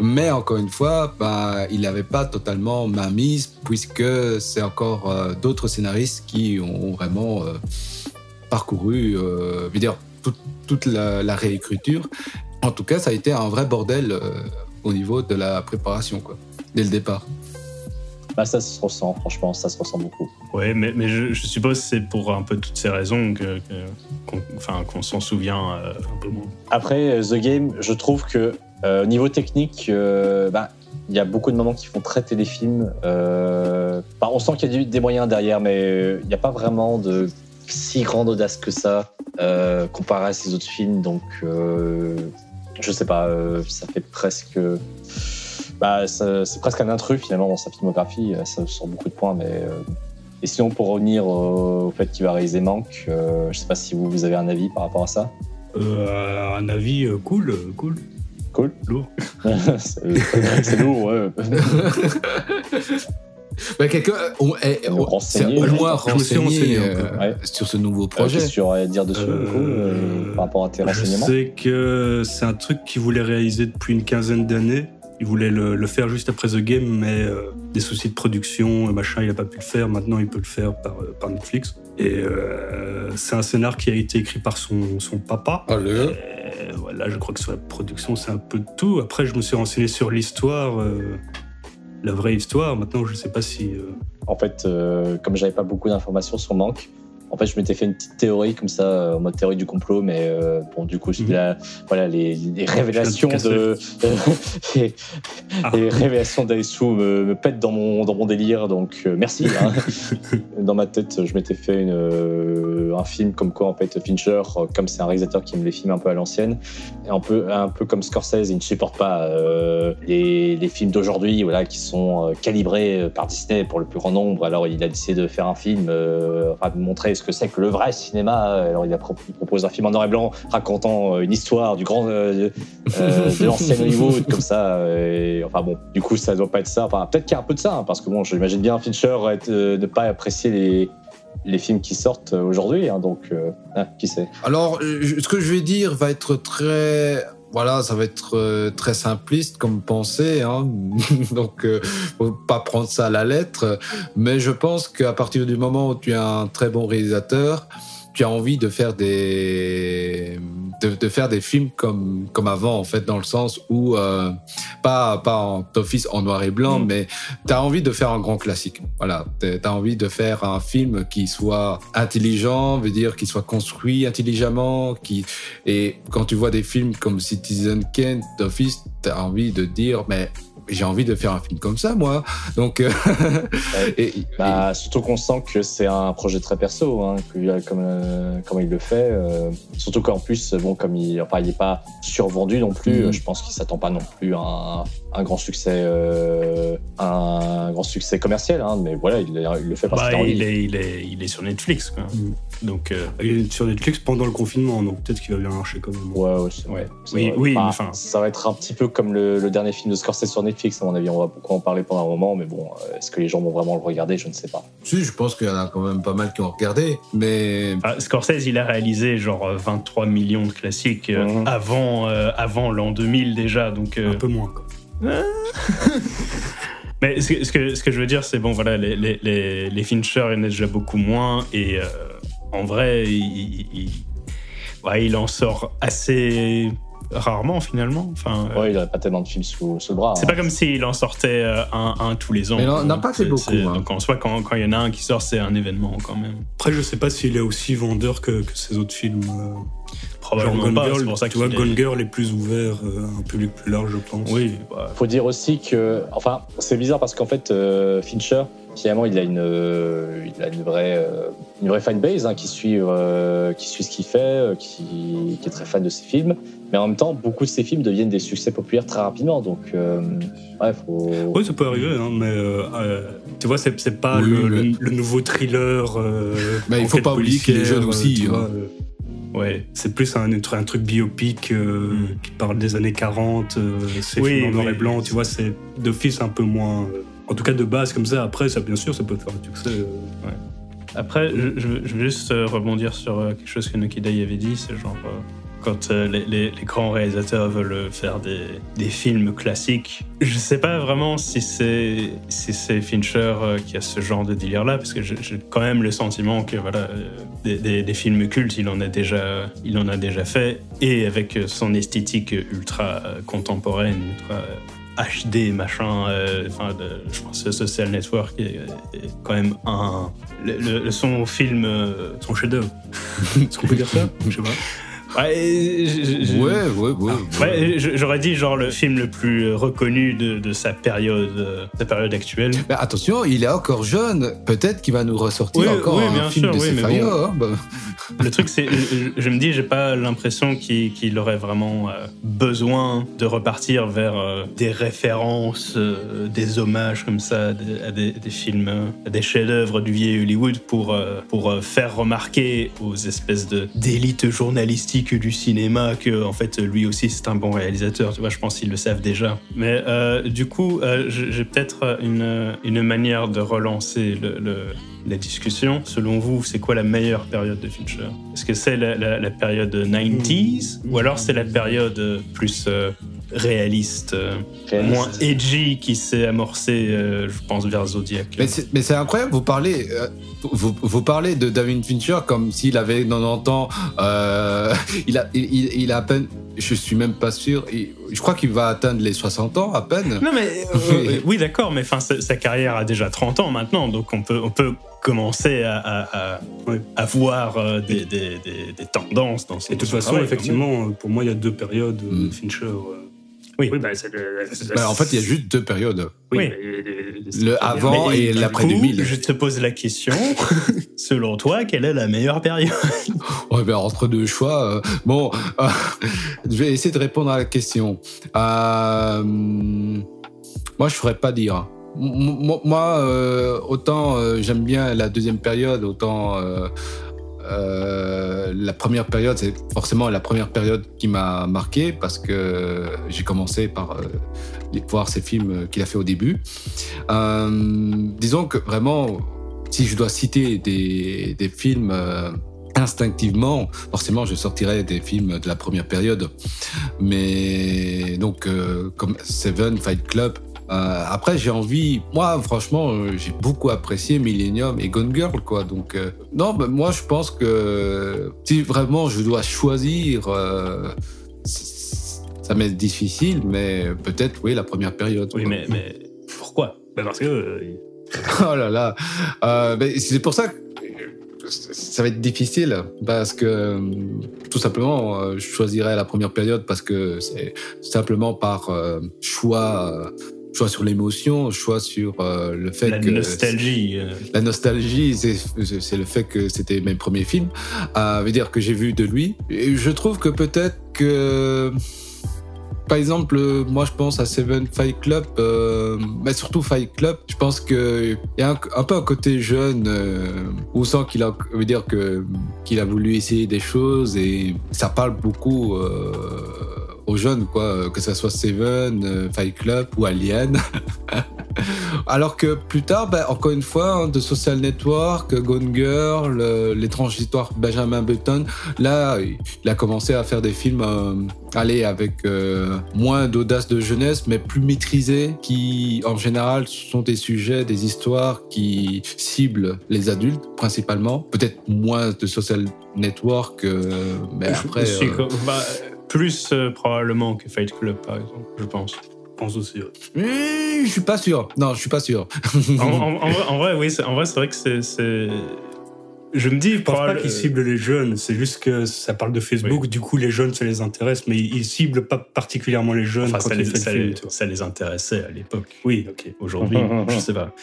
mais encore une fois, bah, il n'avait pas totalement main mise puisque c'est encore d'autres scénaristes qui ont vraiment parcouru, dire, toute, la réécriture. En tout cas, ça a été un vrai bordel euh, au niveau de la préparation, quoi, dès le départ. Bah, ça se ressent, franchement, ça se ressent beaucoup. Ouais, mais, mais je, je suppose que c'est pour un peu toutes ces raisons que, qu'on enfin, qu'on s'en souvient euh, un peu moins. Après, euh, The Game, je trouve que euh, au niveau technique, euh, bah, il y a beaucoup de moments qui font très téléfilm. Euh, bah, on sent qu'il y a des moyens derrière, mais euh, il n'y a pas vraiment de si grande audace que ça euh, comparé à ces autres films. Donc, euh, je sais pas, euh, ça fait presque. Bah, c'est presque un intrus finalement dans sa filmographie. euh, Ça sort beaucoup de points, mais. euh, et sinon, pour revenir au, fait qu'il va réaliser Manque, euh, je sais pas si vous, vous avez un avis par rapport à ça. Euh, un avis euh, cool, cool. Cool. Lourd. c'est lourd, ouais. Bah, quelqu'un on- eh, on- renseigner, Je me suis renseigné renseigné, euh, ouais. sur ce nouveau Projet. projet. Qu'est-ce que tu aurais à dire dessus, du coup, Euh, euh, par rapport à tes Je renseignements sais que c'est un truc qu'il voulait réaliser depuis une quinzaine d'années. Il voulait le, le faire juste après The Game, mais euh, des soucis de production, euh, machin, il a pas pu le faire. Maintenant, il peut le faire par, euh, par Netflix. Et euh, c'est un scénar qui a été écrit par son, son papa. Le- Et voilà, je crois que sur la production, c'est un peu de tout. Après, je me suis renseigné sur l'histoire, euh, la vraie histoire. Maintenant, je sais pas si. euh, En fait, euh, comme j'avais pas beaucoup d'informations sur Manque, en fait, je m'étais fait une petite théorie comme ça, euh, en mode théorie du complot, mais euh, bon, du coup, Mhm. la- voilà, les, les révélations de, les, Ah. les révélations d'Aïssou me, me pètent dans mon dans mon délire, donc merci. hein. dans ma tête, je m'étais fait une, un film comme quoi en fait Fincher, euh, comme c'est un réalisateur qui aime les films un peu à l'ancienne, un peu un peu comme Scorsese, il ne supporte pas euh, les, les films d'aujourd'hui, voilà, qui sont euh, calibrés par Disney pour le plus grand nombre. Alors il a décidé de faire un film, euh, enfin de montrer ce que c'est que le vrai cinéma. Alors il a pro- il propose un film en noir et blanc racontant une histoire du grand euh, de l'ancien Hollywood comme ça. Et, enfin bon, du coup ça doit pas être ça. Enfin peut-être qu'il y a un peu de ça, hein, parce que bon, j'imagine bien Fincher être, ne pas apprécier les les films qui sortent euh, aujourd'hui, hein, donc euh, ah, qui sait. Alors, euh, ce que je vais dire va être très. Voilà, ça va être très simpliste comme pensée, hein. donc euh, faut pas prendre ça à la lettre. Mais je pense qu'à partir du moment où tu es un très bon réalisateur, tu as envie de faire des de, de faire des films comme comme avant en fait dans le sens où euh, pas pas en d'office en noir et blanc, Mm. mais tu as envie de faire un grand classique. Voilà, tu as envie de faire un film qui soit intelligent, veut dire qu'il soit construit intelligemment, qui et quand tu vois des films comme Citizen Kane d'office, tu as envie de dire mais j'ai envie de faire un film comme ça moi. Donc euh, et- et- Bah, surtout qu'on sent que c'est un projet très perso, hein, que, comme, euh, comme il le fait. euh, surtout qu'en plus, bon, comme il, enfin, il est pas survendu non plus, euh, je pense qu'il s'attend pas non plus à un, un grand succès, euh, un grand succès commercial. Hein, mais voilà, il, il le fait parce Bah, qu'il il, est, il, est, il est sur Netflix. Quoi. Mm. Donc, euh, il est sur Netflix pendant le confinement, donc peut-être qu'il va bien marcher quand même. Ouais, ouais, ouais, Oui, oui, Enfin, enfin. Ça va être un petit peu comme le, le dernier film de Scorsese sur Netflix, à mon avis. On va beaucoup en parler pendant un moment, mais bon, euh, est-ce que les gens vont vraiment le regarder? Je ne sais pas. si, je pense qu'il y en a quand même pas mal qui ont regardé, mais ah, Scorsese, il a réalisé genre euh, 23 millions de classiques euh, Mhm. avant, euh, avant l'an 2000 déjà. Donc, euh, Un peu moins, quoi. Mais ce que, ce que, ce que je veux dire, c'est bon, voilà, les, les, les, les Fincher, il y en a déjà beaucoup moins. Et euh, en vrai, il, il- il- ouais, il en sort assez rarement finalement. Enfin, euh, Ouais, il n'aurait pas tellement de films sous, sous le bras. c'est hein. pas comme s'il en sortait euh, un, un tous les ans. Mais quoi. n'a pas fait beaucoup, hein. Donc en soi, quand quand il y en a un qui sort, c'est un événement quand même. Après, je sais pas s'il est aussi vendeur que, que ses autres films. euh, Genre Probablement Gone pas. Girl, C'est pour ça tu vois, qu'il Gone est- Girl est plus ouvert euh, à un public plus large, je pense. Oui, bah, faut dire aussi que, enfin, c'est bizarre parce qu'en fait, euh, Fincher, finalement, il a une, euh, il a une vraie, euh, une vraie fanbase hein, qui suit, euh, qui suit ce qu'il fait, euh, qui, qui est très fan de ses films. Mais en même temps, beaucoup de ses films deviennent des succès populaires très rapidement. Donc, euh, ouais, faut. Oui, ça peut arriver, hein, mais tu vois, c'est pas Oui, le, mais- le- le nouveau thriller. euh, Mais il faut pas oublier qu'il est jeune aussi, hein. vois, euh. Ouais. C'est plus un, un truc biopic euh, Mm. qui parle des années 40, euh, c'est Oui, en noir oui. et blanc, tu vois, c'est d'office un peu moins. En tout cas, de base, comme ça, après, ça, bien sûr, ça peut faire un succès. euh. Après, je, veux- juste euh, rebondir sur euh, quelque chose que Nokida y avait dit, c'est genre quand les, grands réalisateurs veulent faire des, films classiques, je sais pas vraiment si c'est Fincher qui a ce genre de délire là, parce que j'ai quand même le sentiment que voilà des, des- films cultes, il en a déjà il en a déjà fait et avec son esthétique ultra contemporaine, ultra HD machin, euh, enfin je pense que Social Network est, est quand même un le, le- son film. euh, Son chef-d'œuvre. Est-ce qu'on peut dire ça? Je sais pas. Ouais, Ouais, ouais, ouais. Ouais, j'aurais dit genre le film le plus reconnu de, de sa période, euh, sa période actuelle. Mais attention, il est encore jeune. Peut-être qu'il va nous ressortir Oui, encore oui, un bien film sûr, de oui, mais bon. hein, bah. Le truc, c'est, je, je me dis, j'ai pas l'impression qu'il aurait vraiment euh, besoin de repartir vers euh, des références, euh, des hommages comme ça à des, à des- des films, euh, à des chefs-d'œuvre du vieil Hollywood pour, euh, pour euh, faire remarquer aux espèces de d'élite journalistique du cinéma que, en fait, lui aussi c'est un bon réalisateur. Tu vois, je pense qu'ils le savent déjà. Mais euh, du coup, euh, j'ai peut-être une, une manière de relancer le- le, la discussion. Selon vous, c'est quoi la meilleure période de Fincher? Est-ce que c'est la, la- la période 90s ou alors c'est la période plus euh, réaliste, euh, Réaliste. moins edgy qui s'est amorcée, euh, je pense, vers Zodiac? Mais c'est incroyable, vous parlez, vous, vous parlez de David Fincher comme s'il avait 90 ans. il, a, il, il- il a à peine, je suis même pas sûr, je crois qu'il va atteindre les 60 ans à peine. Non mais euh, oui d'accord, mais enfin sa, sa carrière a déjà 30 ans maintenant, donc on peut on peut commencer à, à, à- Ouais. à voir euh, des, des, des, des tendances dans son Et de toute façon, travail, effectivement, euh, pour moi, il y a deux périodes euh, Mm. Fincher. euh. Oui. bah, c'est le- c'est- Bah, en fait, il y a juste deux périodes. Oui, Oui. Le avant Mais et l'après coup, 2000. Je te pose la question. Selon toi, quelle est la meilleure période? Ouais, ben, entre deux choix. euh, bon, euh, je vais essayer de répondre à la question. Euh, moi, je ne saurais pas dire. Moi, euh, autant euh, j'aime bien la deuxième période, autant euh, la première période, c'est forcément la première période qui m'a marqué parce que j'ai commencé par voir ces films qu'il a fait au début. Disons que vraiment, si je dois citer des, films instinctivement, forcément, je sortirais des films de la première période. Mais donc, comme Seven, Fight Club. Euh, après, j'ai envie. Moi, franchement, euh, j'ai beaucoup apprécié Millennium et Gone Girl, quoi. Donc, euh, non, mais moi, je pense que si vraiment je dois choisir, euh, ça m'est difficile, mais peut-être, oui, la première période. Oui, mais, mais pourquoi? Bah, parce que. Oh là là. C'est pour ça que ça va être difficile parce que tout simplement, je choisirais la première période parce que c'est simplement par choix, choix sur l'émotion, choix sur euh, le fait La que nostalgie. euh, la nostalgie, c'est le fait que c'était mes premiers films, euh, veut dire que j'ai vu de lui. Et je trouve que peut-être que, par exemple, moi je pense à Seven Fight Club, euh, mais surtout Fight Club. Je pense que il y a un, un peu un côté jeune, euh, où on sent qu'il a, veut dire que qu'il a voulu essayer des choses et ça parle beaucoup. euh, aux jeunes, quoi, que ça soit Seven, euh, Fight Club ou Alien. Alors que plus tard, ben, encore une fois, hein, de Social Network, Gone Girl, euh, l'étrange histoire Benjamin Button, là, il a commencé à faire des films, euh, allez, avec euh, moins d'audace de jeunesse, mais plus maîtrisés, qui, en général, sont des sujets, des histoires qui ciblent les adultes, principalement. Peut-être moins de Social Network, euh, mais je après... euh, bah, plus euh, probablement que Fight Club, par exemple, je pense. je pense aussi. ouais. Hmm, je suis pas sûr. Non, je suis pas sûr. En, en- en vrai, en vrai, oui, c'est- en vrai, c'est vrai que c'est-. Je me dis, Je pense pas qu'ils ciblent les jeunes, c'est juste que ça parle de Facebook, du coup les jeunes ça les intéresse, mais ils ciblent pas particulièrement les jeunes Enfin, quand ça, les, ça, le film. les- tu vois. ça les intéressait à l'époque. Oui, ok. Aujourd'hui, je sais pas.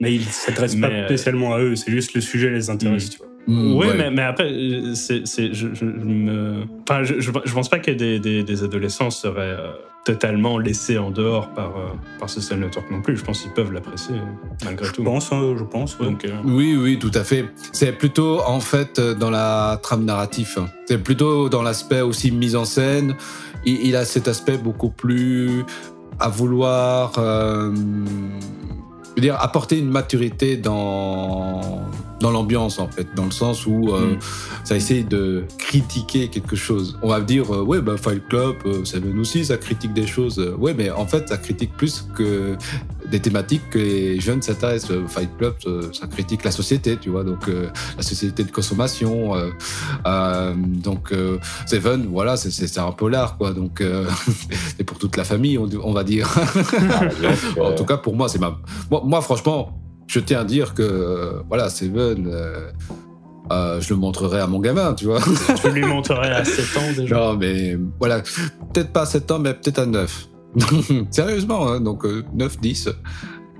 Mais ils s'adressent Mais, pas euh, spécialement à eux, c'est juste le sujet les intéresse, Mm. tu vois. Hmm, Oui, ouais. mais, mais après, euh, c'est, c'est- je, je- je me... enfin, je, je, je pense pas que des, des, des adolescents seraient. euh, totalement laissés en dehors par, euh, par Social Network non plus. Je pense qu'ils peuvent l'apprécier malgré tout. Je pense, hein, je pense. ouais. Donc, euh, Oui, oui, tout à fait. C'est plutôt en fait euh, dans la trame narrative. C'est plutôt dans l'aspect aussi mise en scène. Il, il a cet aspect beaucoup plus à vouloir, euh, je veux dire, apporter une maturité dans dans l'ambiance en fait, dans le sens où euh, Mm. ça essaye de critiquer quelque chose. On va dire, euh, ouais, bah Fight Club, euh, Seven aussi, ça critique des choses. Euh, ouais, mais en fait, ça critique plus que des thématiques que les jeunes s'intéressent. Euh, Fight Club, euh, ça critique la société, tu vois, donc euh, la société de consommation. euh, donc Seven, voilà, c'est- un polar, quoi. Donc c'est pour toute la famille, on, on va dire. Ah, en tout cas, pour moi, c'est ma. Moi, moi, franchement, je tiens à dire que voilà, Seven. euh, je le montrerai à mon gamin, tu vois. je lui montrerai à 7 ans déjà. Non, mais voilà, peut-être pas à 7 ans, mais peut-être à 9. Sérieusement, hein, donc euh, 9, 10.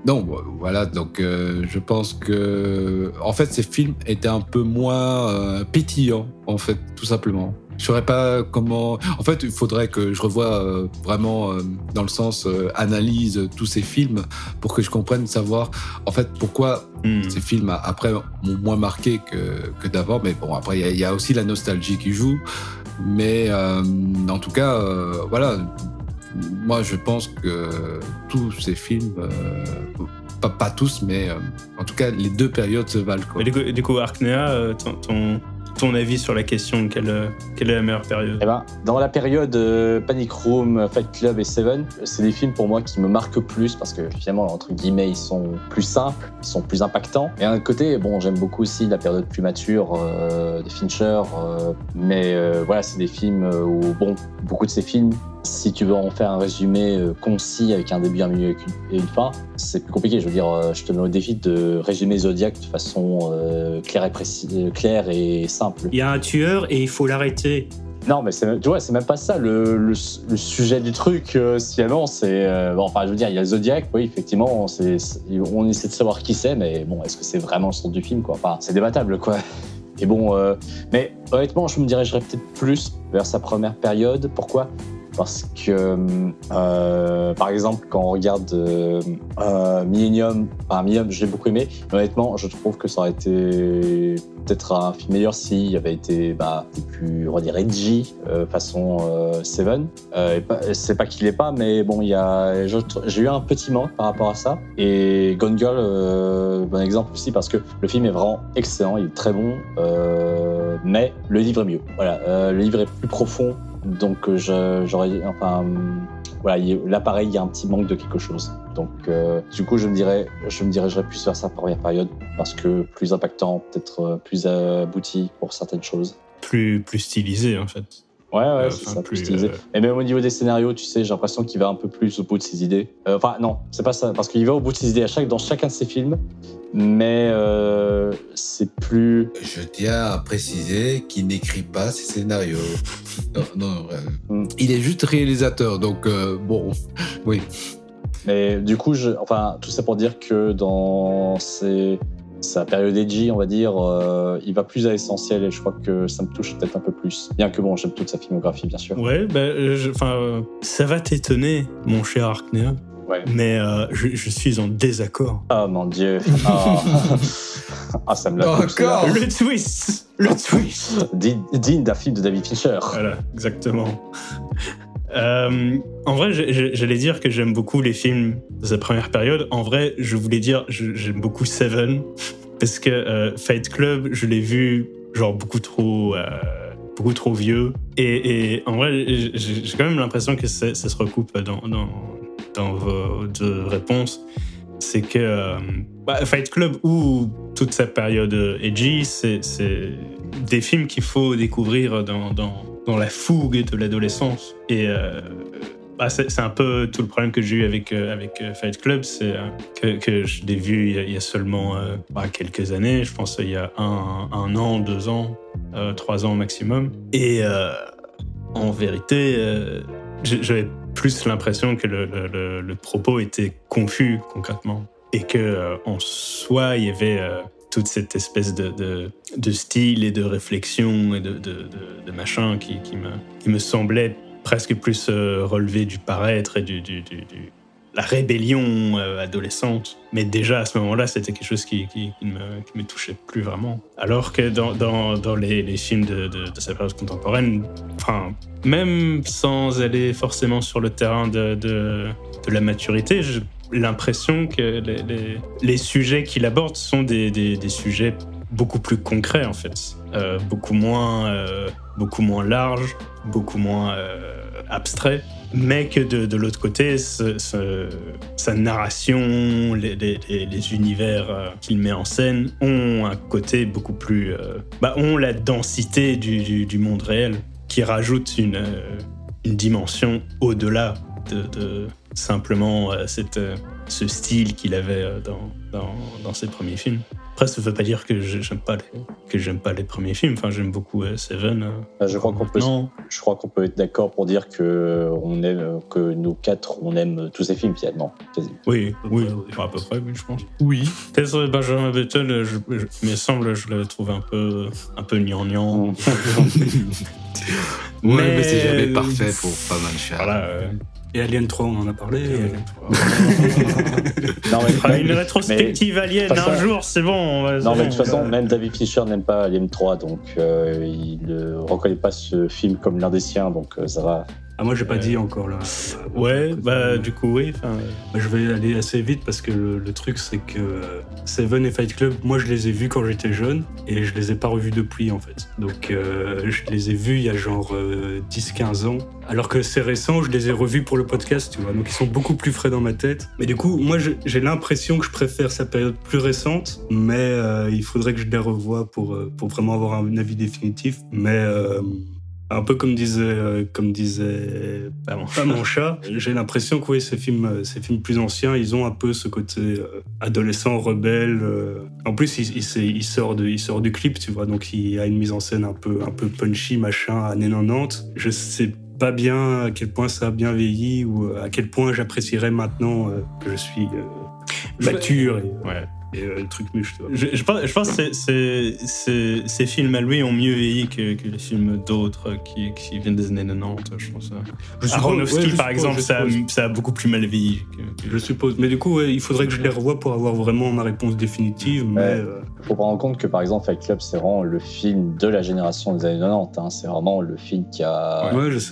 Non, bon, voilà, donc euh, je pense que. En fait, ces films étaient un peu moins euh, pétillants, en fait, tout simplement. Je saurais pas comment. En fait, il faudrait que je revoie euh, vraiment dans le sens analyse tous ces films pour que je comprenne savoir en fait pourquoi Hmm. ces films après m'ont moins marqué que, que d'avant. Mais bon, après, il y a- il y, a aussi la nostalgie qui joue. Mais en tout cas, voilà, moi je pense que tous ces films, euh, pas, pas tous, mais euh, en tout cas, les deux périodes se valent. Quoi. Mais du coup, du coup Arknea, euh, ton, ton, ton avis sur la question, quelle, quelle est la meilleure période? Eh ben, dans la période euh, Panic Room, Fight Club et Seven, c'est des films pour moi qui me marquent plus parce que finalement, entre guillemets, ils sont plus simples, ils sont plus impactants. Et d'un côté, bon, j'aime beaucoup aussi la période plus mature euh, de Fincher, euh, mais euh, voilà, c'est des films où, bon, beaucoup de ces films, si tu veux en faire un résumé euh, concis avec un début, un milieu et une- fin, c'est plus compliqué. Je veux dire, euh, je te mets au défi de résumer Zodiac de façon euh, claire et précise, claire et simple. Il y a un tueur et il faut l'arrêter. Non, mais c'est, tu vois, c'est même pas ça le, le, le sujet du truc. Euh, finalement, c'est euh, bon, enfin, je veux dire, il y a Zodiac, oui, effectivement, c'est- on essaie de savoir qui c'est, mais bon, est-ce que c'est vraiment le centre du film, quoi? Enfin, c'est débattable, quoi. Et bon, euh, mais honnêtement, je me dirigerais peut-être plus vers sa première période. Pourquoi? Parce que, euh, par exemple, quand on regarde euh, euh, Millennium, enfin Millennium, je beaucoup aimé. honnêtement, je trouve que ça aurait été peut-être un film meilleur s'il avait été bah, plus, on va dire, edgy, euh, façon Seven. C'est pas qu'il est pas, mais bon, il y a, j'ai eu un petit manque par rapport à ça. Et Gone Girl, bon exemple aussi, parce que le film est vraiment excellent, il est très bon, mais le livre est mieux. Voilà, le livre est plus profond, donc euh, j'aurais, enfin, voilà, il- là pareil, il y a un petit manque de quelque chose. Donc, euh, du coup, je me dirais, je me dirigerais plus vers sa première période parce que plus impactant, peut-être euh, plus abouti pour certaines choses. plus, plus stylisé, en fait. Ouais, ouais, Euh, c'est ça, plus, plus stylisé. euh, Et même au niveau des scénarios, tu sais, j'ai l'impression qu'il va un peu plus au bout de ses idées. Euh, Enfin, non, c'est pas ça, parce qu'il va au bout de ses idées à chaque, dans chacun de ses films, mais euh, c'est plus. Je tiens à préciser qu'il n'écrit pas ses scénarios. Non, non, Mm. il est juste réalisateur, donc euh, bon, oui. Mais du coup, je, enfin, tout ça pour dire que dans ses, sa période edgy, on va dire, euh, il va plus à l'essentiel et je crois que ça me touche peut-être un peu plus. Bien que bon, j'aime toute sa filmographie, bien sûr. Ouais, bah, je- enfin, euh, ça va t'étonner, mon cher Arknea, Ouais. mais euh, je, je suis en désaccord. Oh mon dieu. Ah, Ah, ça me l'a. Encore Le twist Le twist digne d'un film de David Fincher. Voilà, exactement. Euh, en vrai, j'allais dire que j'aime beaucoup les films de sa première période. En vrai, je voulais dire j'aime beaucoup Seven parce que euh, Fight Club, je l'ai vu genre beaucoup trop, euh, beaucoup trop vieux. Et, en vrai, j'ai quand même l'impression que ça, se recoupe dans, vos deux réponses. C'est que bah, Fight Club ou toute sa période edgy, c'est des films qu'il faut découvrir dans, dans la fougue de l'adolescence. Et euh, bah, c'est un peu tout le problème que j'ai eu avec, euh, avec euh, Fight Club, c'est que, je l'ai vu il y a, seulement bah, quelques années, je pense il y a un, an, deux ans, trois ans maximum. Et en vérité, j'avais plus l'impression que le, propos était confus concrètement. Et que en soi, il y avait toute cette espèce de, de, de style et de réflexion et de, de, machin qui, qui, me, qui me semblait presque plus euh, relevé du paraître et du, du- du- la rébellion euh, adolescente. Mais déjà à ce moment-là, c'était quelque chose qui, qui, qui me, qui me touchait plus vraiment. Alors que dans, dans, dans les, les films de, de, de sa période contemporaine, enfin, même sans aller forcément sur le terrain de, de, la maturité, j'ai l'impression que les, les, sujets qu'il aborde sont des, des, sujets beaucoup plus concrets en fait, Euh, beaucoup moins, euh, beaucoup moins larges, beaucoup moins euh, abstraits, mais que de, de l'autre côté, sa narration, les, les- univers qu'il met en scène ont un côté beaucoup plus, bah, ont la densité du, du- monde réel qui rajoute une, une dimension au-delà de, de simplement euh, cette, euh, ce style qu'il avait euh, dans, dans, dans ses premiers films. Après, ça ne veut pas dire que je- j'aime pas les, que j'aime pas les premiers films. Enfin, j'aime beaucoup euh, Seven. euh, Bah, je crois qu'on peut, je crois qu'on peut être d'accord pour dire que on aime, que nous quatre, on aime tous ces films finalement. Oui, oui, à peu près, oui, je pense. Oui. Peut-être Benjamin Button, euh, je, je- il me semble, je le trouve un peu, un peu gnangnan. Ouais, mais, Mais- c'est jamais parfait pour pas mal cher. Voilà. euh, Et Alien 3, on en a parlé. Non, mais, une rétrospective alien un jour, c'est bon. non, mais de toute façon, même David Fisher n'aime pas Alien 3, donc euh, il ne reconnaît pas ce film comme l'un des siens, donc euh, ça va. Ah, moi, j'ai pas Euh, dit encore là. Ouais, bah du coup, oui. enfin, Bah, Je vais aller assez vite parce que le, le truc c'est que euh, Seven et Fight Club, moi je les ai vus quand j'étais jeune et je les ai pas revus depuis en fait. Donc euh, je les ai vus il y a genre euh, 10-15 ans. Alors que c'est récent, je les ai revus pour le podcast, tu vois. Donc ils sont beaucoup plus frais dans ma tête. Mais du coup, moi j'ai l'impression que je préfère sa période plus récente, mais euh, il faudrait que je les revoie pour, euh, pour vraiment avoir un avis définitif. Mais euh, un peu comme disait, euh, comme disait pas mon chat. J'ai l'impression que oui, ces films, euh, ces films plus anciens, ils ont un peu ce côté euh, adolescent, rebelle. euh. En plus, il, il, sort de, il sort du clip, tu vois, donc il a une mise en scène un peu, un peu punchy, machin, années 90. Je sais pas bien à quel point ça a bien vieilli ou à quel point j'apprécierais maintenant que je suis mature et, Ouais. Et, euh, le truc tu vois. Je, je pense, je pense que ces films à lui ont mieux vieilli que, que les films d'autres qui, qui viennent des années 90, je pense. Je suppose- Aronofsky, ouais, je par suppose, exemple, ça, a- suppose. ça a beaucoup plus mal vieilli. que- que- Je suppose. Mais du coup, ouais, il faudrait que je les revoie pour avoir vraiment ma réponse définitive. Mais Ouais. euh, Il faut prendre en compte que par exemple Fight Club, c'est vraiment le film de la génération des années 90. hein. C'est vraiment le film qui a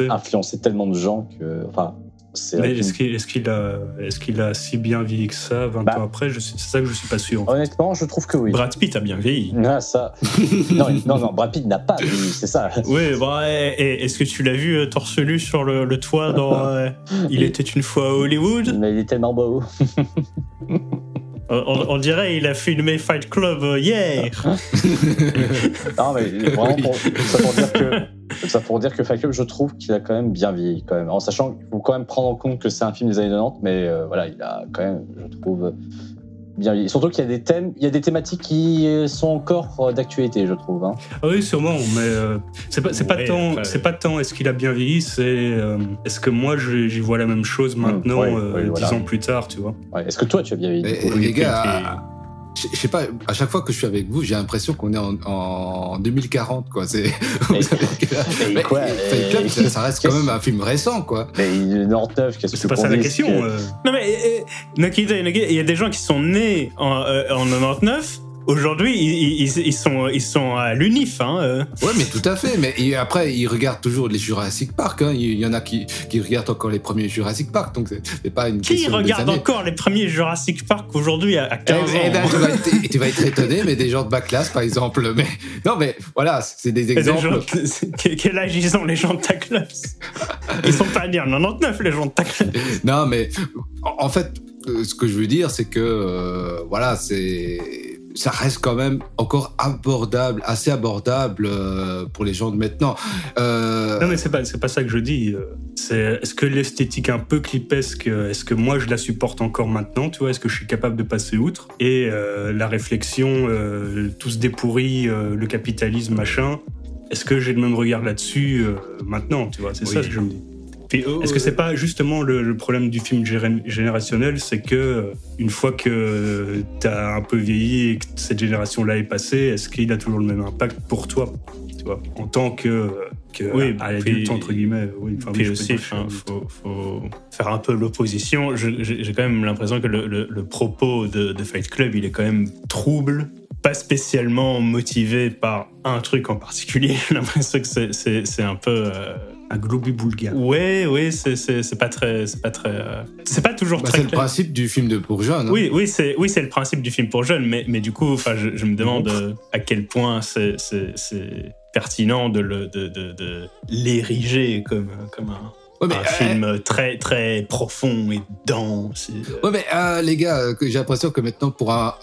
influencé tellement de gens que. Enfin, est-ce qu'il est a, est qu'il a si bien vieilli que ça 20 Bah. ans après? C'est ça que je suis pas sûr. Honnêtement, je trouve que oui. Brad Pitt a bien vieilli. Ah, ça. non, non, non, Brad Pitt n'a pas vieilli, c'est ça. Oui, bah, et- et est-ce que tu l'as vu euh, torse nu sur le, le toit dans euh, Il était une fois à Hollywood? Mais il est tellement beau. On, dirait il a filmé Fight Club euh, hier. Non, mais vraiment, pour, ça pour dire que, ça pour dire que Fight Club, je trouve qu'il a quand même bien vieilli, quand même. En sachant qu'il faut quand même prendre en compte que c'est un film des années 90, mais euh, voilà, il a quand même, je trouve, bien vieilli. Surtout qu'il y a des thèmes, il y a des thématiques qui euh, sont encore euh, d'actualité, je trouve. hein. Ah oui, sûrement, mais euh, c'est pas, c'est pas Ouais, tant, c'est pas tant est-ce qu'il a bien vieilli, c'est euh, est-ce que moi j'y vois la même chose maintenant, ouais, euh, ouais, dix voilà. ans plus tard, tu vois. Ouais. Est-ce que toi, tu as bien vieilli Mais, du coup? les oui, gars, je je sais pas, à chaque fois que je suis avec vous, j'ai l'impression qu'on est en, en 2040, quoi. C'est. Ça, reste quand même un film récent, quoi. Mais il est 99, qu'est-ce que C'est tu pas ça la question. que- euh. Non mais euh, Nakida et Nakida, il y a des gens qui sont nés en, euh, en 99. Aujourd'hui, ils, ils- ils sont, ils sont à l'UNIF. Hein, euh. Ouais, mais tout à fait. Mais et après, ils regardent toujours les Jurassic Park. Hein. Il y en a qui, qui regardent encore les premiers Jurassic Park. Donc, c'est pas une Qui regarde encore les premiers Jurassic Park aujourd'hui à, à Eh 15 ans ben, eh ben, tu, vas être, tu vas être étonné, mais des gens de bac classe, par exemple. Mais non, mais voilà, c'est des Et des exemples. gens- quel âge ils ont les gens de ta classe? Ils sont pas nés en 99 les gens de ta classe. Non, mais en, en fait, euh, ce que je veux dire, c'est que euh, voilà, c'est ça reste quand même encore abordable, assez abordable euh, pour les gens de maintenant. Euh, Non mais c'est pas pas ça que je dis. euh, C'est est-ce que l'esthétique un peu clipesque, est-ce que moi je la supporte encore maintenant, tu vois? Est-ce que je suis capable de passer outre? Et euh, la réflexion, tout se dépourrit, le capitalisme, machin. Est-ce que j'ai le même regard là-dessus maintenant, tu vois? C'est ça Oui. ce que je me dis. Oh, Est-ce que c'est pas justement le, le problème du film générationnel, c'est que euh, une fois que t'as un peu vieilli et que cette génération-là est passée, est-ce qu'il a toujours le même impact pour toi tu vois. En tant que, que Oui, à l'adulte, entre guillemets? Oui, enfin, Puis aussi, faut, faut faire un peu l'opposition. J'ai quand même l'impression que le, le- le propos de, de Fight Club, il est quand même trouble, pas spécialement motivé par un truc en particulier. J'ai l'impression que c'est- un peu. euh, Un globu-boulga. Ouais, ouais, c'est- c'est pas très, c'est pas très, euh, c'est pas toujours Bah, très c'est le principe du film de pour jeunes. hein. Oui, oui, c'est oui, c'est le principe du film pour jeunes, mais, mais du coup, enfin, je, je me demande euh, à quel point c'est pertinent de le de, de, de l'ériger comme comme un, Ouais, mais, un euh, film très très profond et dense. Ouais, mais euh, les gars, j'ai l'impression que maintenant, pour, un,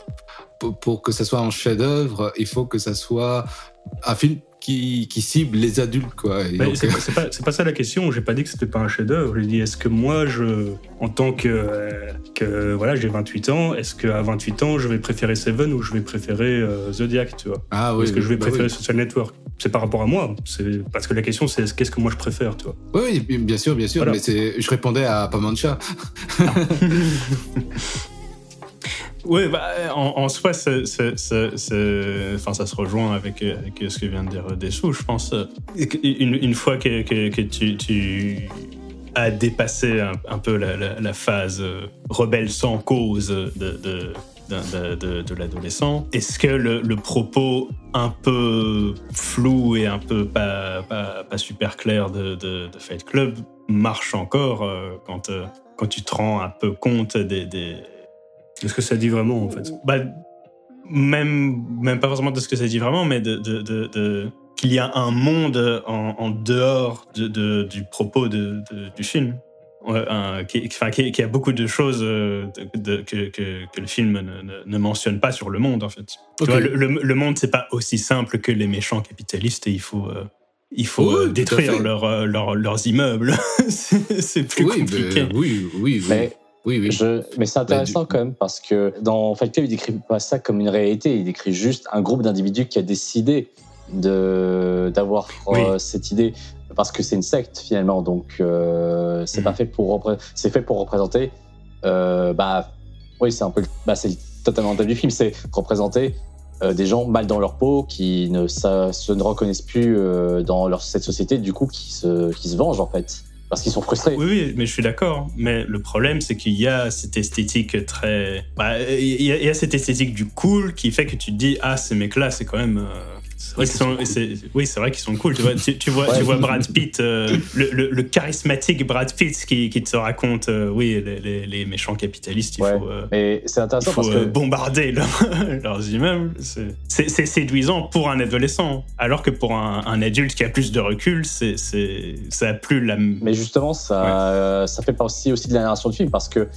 pour, pour que ça soit un chef-d'œuvre, il faut que ça soit un film qui, qui cible les adultes, quoi. Donc, c'est pas- ça la question. J'ai pas dit que c'était pas un chef-d'œuvre. J'ai dit est-ce que moi, je, en tant que, euh, que voilà, j'ai 28 ans, est-ce qu'à 28 ans, je vais préférer Seven ou je vais préférer euh, Zodiac, tu vois? Ah Ou oui, est-ce que je vais bah préférer oui. Social Network? C'est par rapport à moi. C'est parce que la question, c'est est-ce- qu'est-ce que moi je préfère, tu vois? Oui, bien sûr, bien sûr. Voilà. Mais c'est, je répondais à Pamancha. Oui, bah, en, soi, ça se rejoint avec, ce que vient de dire Dessous, je pense. Une, fois que, tu, as dépassé un, peu la, phase rebelle sans cause de, l'adolescent, est-ce que le, propos un peu flou et un peu pas, super clair de, de, Fight Club marche encore euh, quand, euh, quand tu te rends un peu compte des Est-ce que ça dit vraiment, en fait? Bah, même, même pas forcément de ce que ça dit vraiment, mais de, de- de- de- qu'il y a un monde en, en dehors de, de- du propos de, de- du film. Ouais, un- qui, enfin, qui, qui a beaucoup de choses euh, de- de- que, que- que le film ne, ne- ne mentionne pas sur le monde, en fait. Tu Ok. vois, le, le- le monde, c'est pas aussi simple que les méchants capitalistes et il faut, euh, il faut Oui, euh, détruire fait. leurs, euh, leurs- leurs immeubles. c'est plus oui, compliqué. oui, oui, oui. Mais, oui, oui. je, mais c'est intéressant du- quand même parce que dans Fight Club, il décrit pas ça comme une réalité. Il décrit juste un groupe d'individus qui a décidé de d'avoir euh, cette idée parce que c'est une secte finalement. Donc euh, c'est Mhm. pas fait pour repré- c'est fait pour représenter. euh, bah oui, c'est un peu bah, c'est totalement le thème du film. C'est représenter euh, des gens mal dans leur peau qui ne ça, se ne reconnaissent plus euh, dans leur cette société. Du coup, qui se qui se vengent en fait parce qu'ils sont frustrés. Oui, oui, mais je suis d'accord. Mais le problème, c'est qu'il y a cette esthétique très. bah, il y, a- cette esthétique du cool qui fait que tu te dis ah ces mecs-là, c'est quand même. euh, vrai ils qu'ils sont- sont cool. c'est- Oui, c'est vrai qu'ils sont cool. Tu vois, tu, tu vois, Ouais. tu vois Brad Pitt, euh, le, le- le charismatique Brad Pitt qui, qui te raconte, euh, oui, les, les- les méchants capitalistes, il Ouais. faut. euh, Mais c'est il intéressant faut parce euh, que bombarder leur- leurs immeubles. C'est- séduisant pour un adolescent, alors que pour un, un adulte qui a plus de recul, c'est c'est- ça a plus la. Mais justement, ça, euh, ça fait partie aussi de la narration du film parce que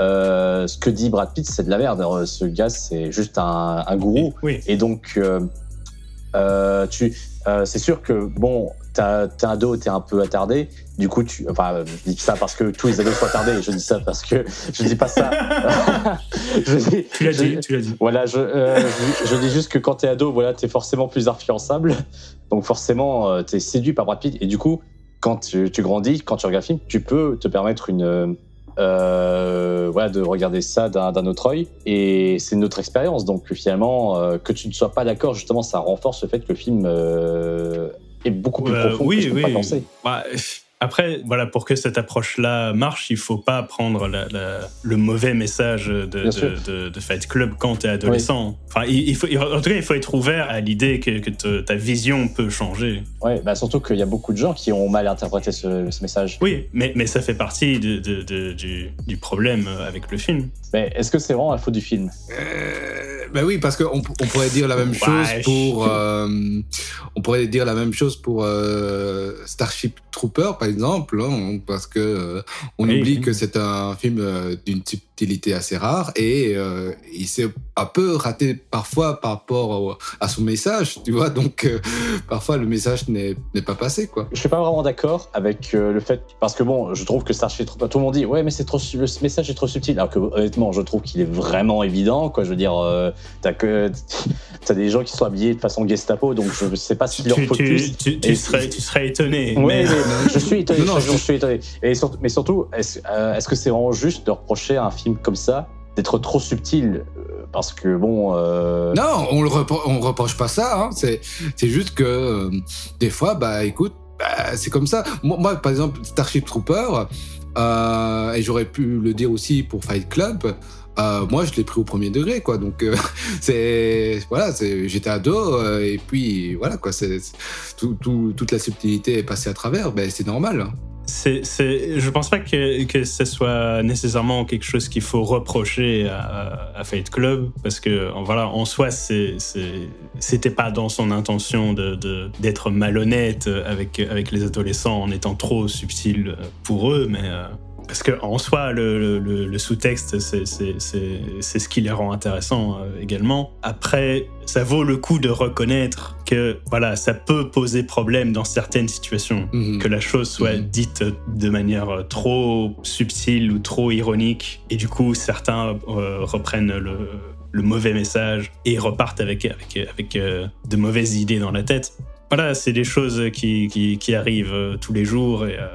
euh, ce que dit Brad Pitt, c'est de la merde. Alors, Ce gars, c'est juste un, un gourou. Oui. Et donc, euh, euh, tu, euh, c'est sûr que bon, t'as- t'es un ado, t'es un peu attardé. Du coup, tu, enfin, je dis ça parce que tous les ados sont attardés. Je dis ça parce que je dis pas ça. je dis, Tu l'as dit, tu l'as dit. voilà, je, euh, je, je dis juste que quand t'es ado, voilà, t'es forcément plus influençable. Donc forcément, euh, t'es séduit par Brad Pitt. Et du coup, quand tu, tu grandis, quand tu regardes film, tu peux te permettre une, euh, voilà, de regarder ça d'un autre œil. Et c'est une autre expérience. Donc finalement, euh, que tu ne sois pas d'accord, justement, ça renforce le fait que le film euh, est beaucoup plus Euh, profond oui, que ce qu'on oui. penser. Bah, après, voilà, pour que cette approche-là marche, il faut pas prendre la- la- le mauvais message de, de, de- de Fight Club quand tu es adolescent. Enfin, il, il faut, en tout cas, il faut être ouvert à l'idée que, que te- ta vision peut changer. Ouais, bah surtout qu'il y a beaucoup de gens qui ont mal interprété ce, ce message. Oui, mais, mais ça fait partie de- de- de- du, du problème avec le film. Mais est-ce que c'est vraiment la faute du film? Euh, ben oui, parce qu'on on pourrait dire la même Ouais, chose je- pour. euh, on pourrait dire la même chose pour euh, Starship Trooper, par exemple, hein, parce que euh, on Oui. oublie que c'est un film euh, d'une subtilité assez rare et euh, il s'est un peu raté parfois par rapport au- à son message, tu vois. Donc euh, parfois le message n'est pas passé, quoi. Je suis pas vraiment d'accord avec euh, le fait parce que bon, je trouve que Starship Troopers, tout le monde dit ouais mais c'est trop le message est trop subtil alors que honnêtement je trouve qu'il est vraiment évident quoi. Je veux dire, euh, t'as que t'as des gens qui sont habillés de façon Gestapo donc je sais pas ce Tu, leur serais, tu serais étonné. Ouais, mais- mais je suis Non, non, chaque étonné. Et surtout, mais surtout, est-ce euh, est-ce que c'est vraiment juste de reprocher à un film comme ça d'être trop subtil euh, parce que bon. Euh... Non, on le on reproche pas ça. Hein. C'est c'est juste que euh, des fois, bah écoute, bah, c'est comme ça. Moi, moi, par exemple, Starship Trooper, euh, et j'aurais pu le dire aussi pour Fight Club. Euh, moi, je l'ai pris au premier degré, quoi. Donc, euh, c'est voilà, j'étais ado euh, et puis voilà, quoi. Toute la subtilité est passée à travers. Ben, c'est normal. Hein. C'est, c'est, je pense pas que, ce soit nécessairement quelque chose qu'il faut reprocher à, à, Fight Club parce que voilà, en soi, c'est, c'était pas dans son intention d'être malhonnête avec, avec les adolescents en étant trop subtil pour eux, mais parce qu'en soi, le, sous-texte, c'est ce qui les rend intéressants euh, également. Après, ça vaut le coup de reconnaître que voilà, ça peut poser problème dans certaines situations, mhm. que la chose soit mhm. dite de manière euh, trop subtile ou trop ironique, et du coup, certains euh, reprennent le, mauvais message et repartent avec, avec, avec de mauvaises idées dans la tête voilà, c'est des choses qui, qui, arrivent euh, tous les jours. Et euh,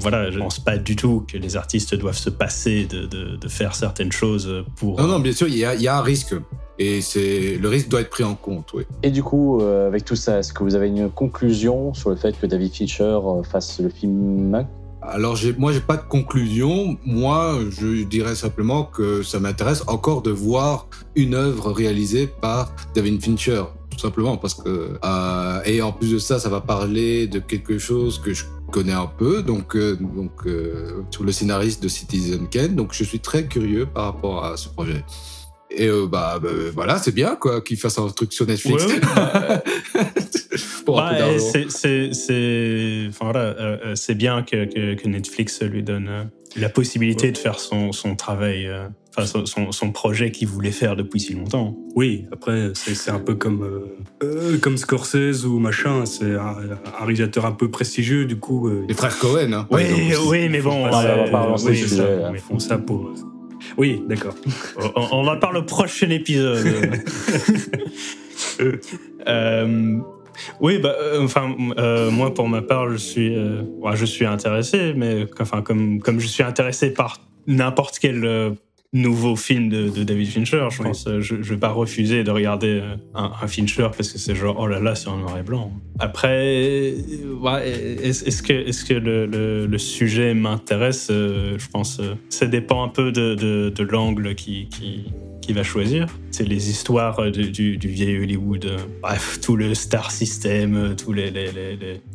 voilà, je pense pas du tout que les artistes doivent se passer de, de, faire certaines choses pour. Non, non, bien sûr, il y a, y a, un risque. Et c'est le risque doit être pris en compte, oui. Et du coup, euh, avec tout ça, est-ce que vous avez une conclusion sur le fait que David Fincher fasse le film alors moi j'ai pas de conclusion. Moi je dirais simplement que ça m'intéresse encore de voir une œuvre réalisée par David Fincher tout simplement parce que euh, et en plus de ça, ça va parler de quelque chose que je connais un peu, donc euh, donc euh, sur le scénariste de Citizen Kane, donc je suis très curieux par rapport à ce projet. Et bah, bah, voilà, c'est bien quoi qu'il fasse un truc sur Netflix. Pour c'est c'est enfin voilà, c'est bien que, que, que, Netflix lui donne la possibilité de faire son, son travail enfin son, son, projet qu'il voulait faire depuis si longtemps. Oui, après c'est un peu comme euh, euh, comme Scorsese ou machin, c'est un, réalisateur un peu prestigieux du coup. Euh, Les frères Cohen. Hein, oui, oui, mais bon, on va pas oui, ça, ils font ça pour. Oui, d'accord. on, on, va parler au prochain épisode. Oui, bah, enfin, moi pour ma part, je suis, je suis intéressé, mais enfin, comme comme je suis intéressé par n'importe quel nouveau film de, David Fincher, je pense. Je, ne vais pas refuser de regarder euh, un, Fincher parce que c'est genre, oh là là, c'est en noir et blanc. Après, est-ce que, est que le, sujet m'intéresse euh, Je pense euh, ça dépend un peu de, l'angle qui, qui, va choisir. C'est les histoires du, vieil Hollywood. Bref, tout le star system, tout les,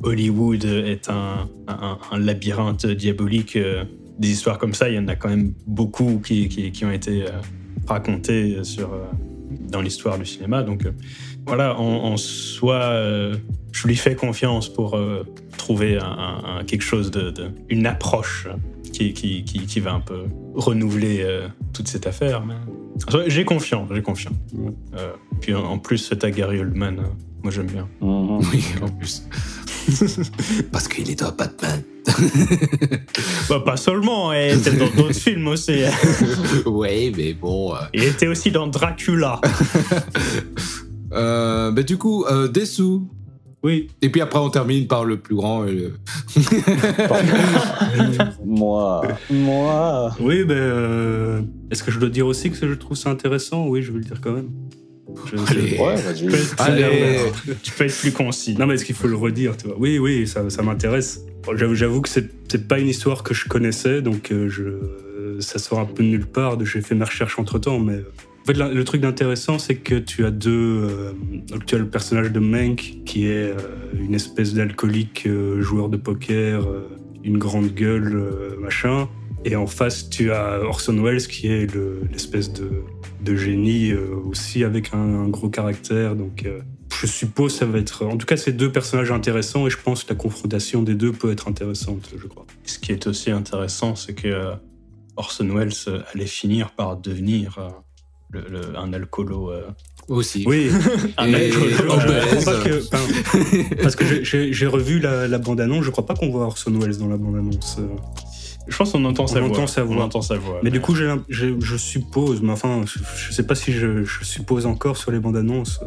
Hollywood est un, un labyrinthe diabolique des histoires comme ça, il y en a quand même beaucoup qui, ont été euh, racontées sur, euh, dans l'histoire du cinéma. Donc euh, voilà, en, soi, je lui fais confiance pour trouver quelque chose une approche qui, va un peu renouveler toute cette affaire. J'ai confiance, j'ai confiance. puis en, plus, t'as Gary Oldman, moi j'aime bien. Mm-hmm. Oui, en plus. Parce qu'il est dans Batman. bah, pas seulement, il était dans d'autres films aussi. oui, mais bon. Euh. Il était aussi dans Dracula. euh, bah, du coup, euh, Dessous. Oui. Et puis après, on termine par le plus grand. moi. Moi. Oui, ben. Euh, est-ce que je dois dire aussi que je trouve ça intéressant? Oui, je veux le dire quand même. Allez, tu, peux être, plus concis. Non, mais est-ce qu'il faut le redire tu vois Oui, oui, ça, ça m'intéresse. J'avoue que c'est pas une histoire que je connaissais, donc euh, je, ça sort un peu de nulle part. J'ai fait mes recherches entre temps, mais en fait, le truc d'intéressant, c'est que tu as deux. Euh, tu as le personnage de Mank, qui est euh, une espèce d'alcoolique joueur de poker, une grande gueule, machin. Et en face, tu as Orson Welles, qui est l'espèce de de génie euh, aussi avec un, gros caractère. Donc, euh, je suppose ça va être. En tout cas, c'est deux personnages intéressants et je pense que la confrontation des deux peut être intéressante, je crois. Ce qui est aussi intéressant, c'est que euh, Orson Welles allait finir par devenir un alcoolo. Aussi. Oui, un alcoolo. parce que j'ai revu la, la bande-annonce, je crois pas qu'on voit Orson Welles dans la bande-annonce. Je pense qu'on entend, sa, voix. sa voix. On entend sa voix. Mais, du coup, je suppose, mais enfin, je, ne sais pas si je, suppose encore sur les bandes annonces.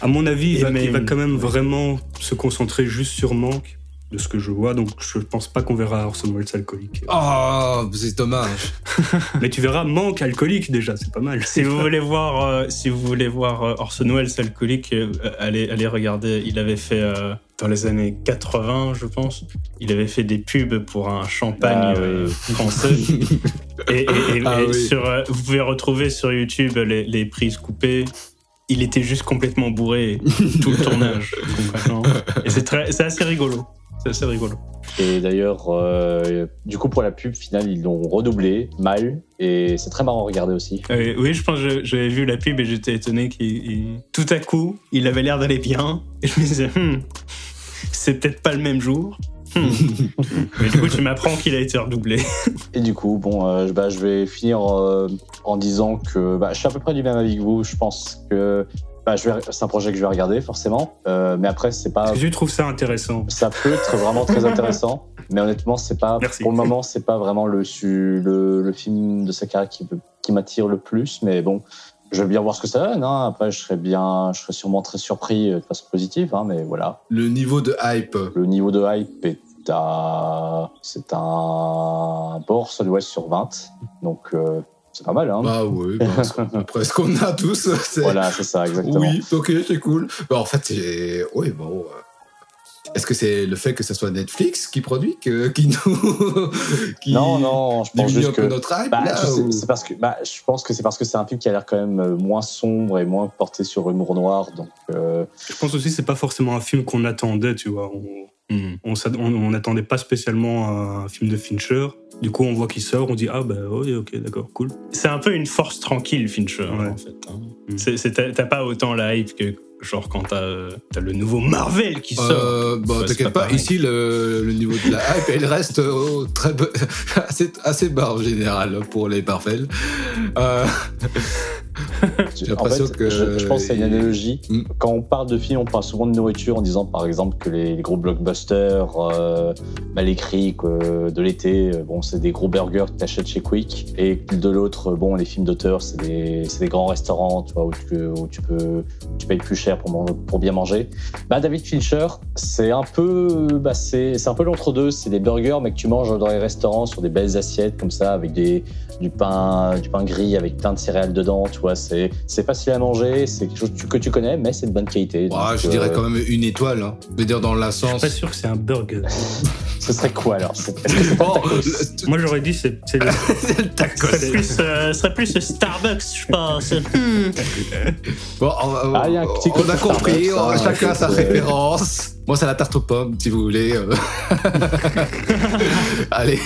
À mon avis, il va, va, quand même vraiment se concentrer juste sur Manque. de ce que je vois, donc je pense pas qu'on verra Orson Welles alcoolique. Oh, c'est dommage. Mais tu verras Manque alcoolique déjà, c'est pas mal. Si vous voulez voir, euh, si vous voulez voir euh, Orson Welles alcoolique, euh, allez, allez regarder. Il avait fait euh, dans les années 80, je pense. Il avait fait des pubs pour un champagne Ah, oui. français. et et- et- Ah, et oui. sur, euh, vous pouvez retrouver sur YouTube les, les prises coupées. Il était juste complètement bourré tout le tournage. Et c'est très, c'est assez rigolo. C'est assez rigolo. Et d'ailleurs, euh, du coup, pour la pub finale, ils l'ont redoublé mal. Et c'est très marrant à regarder aussi. Euh, oui, je pense que j'avais vu la pub et j'étais étonné qu'il. il- Tout à coup, il avait l'air d'aller bien. Et je me disais, Hmm, c'est peut-être pas le même jour. Hmm. Mais du coup, tu m'apprends qu'il a été redoublé. Et du coup, bon, euh, bah, je vais finir en disant que bah, je suis à peu près du même avis que vous. Je pense que bah, je vais- c'est un projet que je vais regarder, forcément. Euh, mais après, c'est pas. Est-ce que tu trouves ça intéressant? Ça peut être vraiment très intéressant. Mais honnêtement, c'est pas. Merci. Pour le moment, c'est pas vraiment le, su- le, le film de sa carrière qui, qui m'attire le plus. Mais bon, je veux bien voir ce que ça donne. Hein. Après, je serais bien, je serais sûrement très surpris de façon positive. Hein, mais voilà. Le niveau de hype. Le niveau de hype est à. C'est un bord Southwest sur 20. Donc, euh, c'est pas mal. Hein. Bah oui, bah, c'est à peu près ce qu'on a tous. voilà, c'est ça, exactement. Oui, ok, c'est cool. Bah, en fait, c'est. Oui, bon. euh, Est-ce que c'est le fait que ce soit Netflix qui produit que, qui nous. qui Non, non, je pense juste que. notre hype Bah, là, je, sais- ou- c'est parce que, bah, je pense que c'est parce que c'est un film qui a l'air quand même euh, moins sombre et moins porté sur l'humour noir. Donc, euh, Je pense aussi que c'est pas forcément un film qu'on attendait, tu vois. On, on n'attendait pas spécialement un film de Fincher. Du coup, on voit qu'il sort, on dit ah bah oui, ok, d'accord, cool. C'est un peu une force tranquille, Fincher, Ouais. en fait. hein. Mm. T'as pas autant la hype que, genre, quand t'as le nouveau Marvel qui sort. Euh, bah, t'inquiète pas ici le, le niveau de la hype, elle reste euh, très assez, assez bas en général pour les Marvel. Euh, J'ai en l'impression fait, que- je, je pense qu'il y a une analogie. Mm. Quand on parle de films, on parle souvent de nourriture en disant, par exemple, que les, les gros blockbusters euh, mal écrits de l'été, euh, bon, c'est des gros burgers que t'achètes chez Quick, et de l'autre, bon, les films d'auteur, c'est des, grands restaurants, tu vois, où tu, où tu peux, tu payes plus cher pour, man- pour bien manger. Bah, David Fincher, c'est un peu, bah, c'est, c'est un peu l'entre-deux. C'est des burgers, mais que tu manges dans les restaurants sur des belles assiettes comme ça, avec des, du pain, du pain gris avec plein de céréales dedans. Tu vois, c'est, c'est facile à manger, c'est quelque chose que tu- connais, mais c'est de bonne qualité. Donc, je dirais euh, quand même une étoile. Hein. Je veux dire, dans la Je suis sens. pas sûr que c'est un burger. Ce serait quoi alors C'est- est-ce que c'est pas Oh, le- Moi, j'aurais dit c'est c'est le- c'est le tacos. Ce serait plus, euh, ce serait plus Starbucks, je pense. Hmm. Bon, on, Ah, y a un petit on a compris, hein, chacun sa référence. Moi, c'est la tarte aux pommes, si vous voulez. euh. Allez.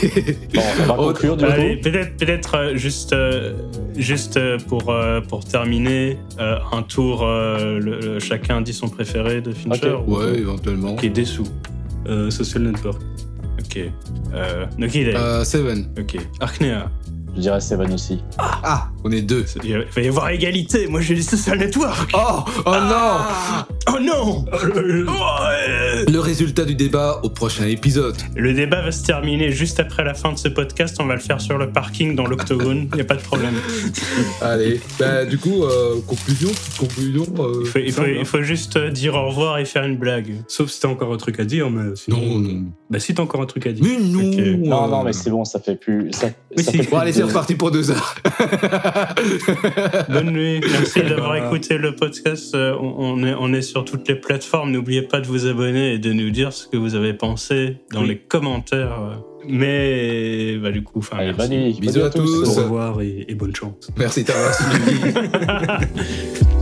Bon, on va conclure du Allez, coup. peut-être, peut-être euh, juste, euh, juste pour, pour terminer, un tour, le- le- chacun dit son préféré de Fincher. Ou- Ouais, éventuellement. Qui est dessous. euh, Social Network. Ok. Euh, Noki Day. Euh, Seven. Ok. Arknea. Je dirais Seven aussi. Ah, on est deux. Il va y avoir égalité. Moi, j'ai dit Social Network. Oh, oh non Oh non. Le résultat du débat au prochain épisode. Le débat va se terminer juste après la fin de ce podcast. On va le faire sur le parking dans l'octogone. Il n'y a pas de problème. Allez, bah, du coup, euh, conclusion, conclusion. euh, Il faut, il faut- il faut juste euh, dire au revoir et faire une blague. Sauf si t'as encore un truc à dire, mais sinon. Non, non. Bah si t'as encore un truc à dire. Mais non. Non, non, mais c'est bon, ça fait plus. Ça, Mais ça si. fait plus Bon, allez, c'est reparti pour deux heures. Bonne nuit. Merci d'avoir Voilà. écouté le podcast. Euh, On on est, on est sur toutes les plateformes. N'oubliez pas de vous abonner et de nous dire ce que vous avez pensé dans Oui. les commentaires. Mais bah, du coup, enfin, Allez, merci. bonne nuit. Bisous Bonne nuit à tous. Au revoir et, et bonne chance. Merci d'avoir suivi.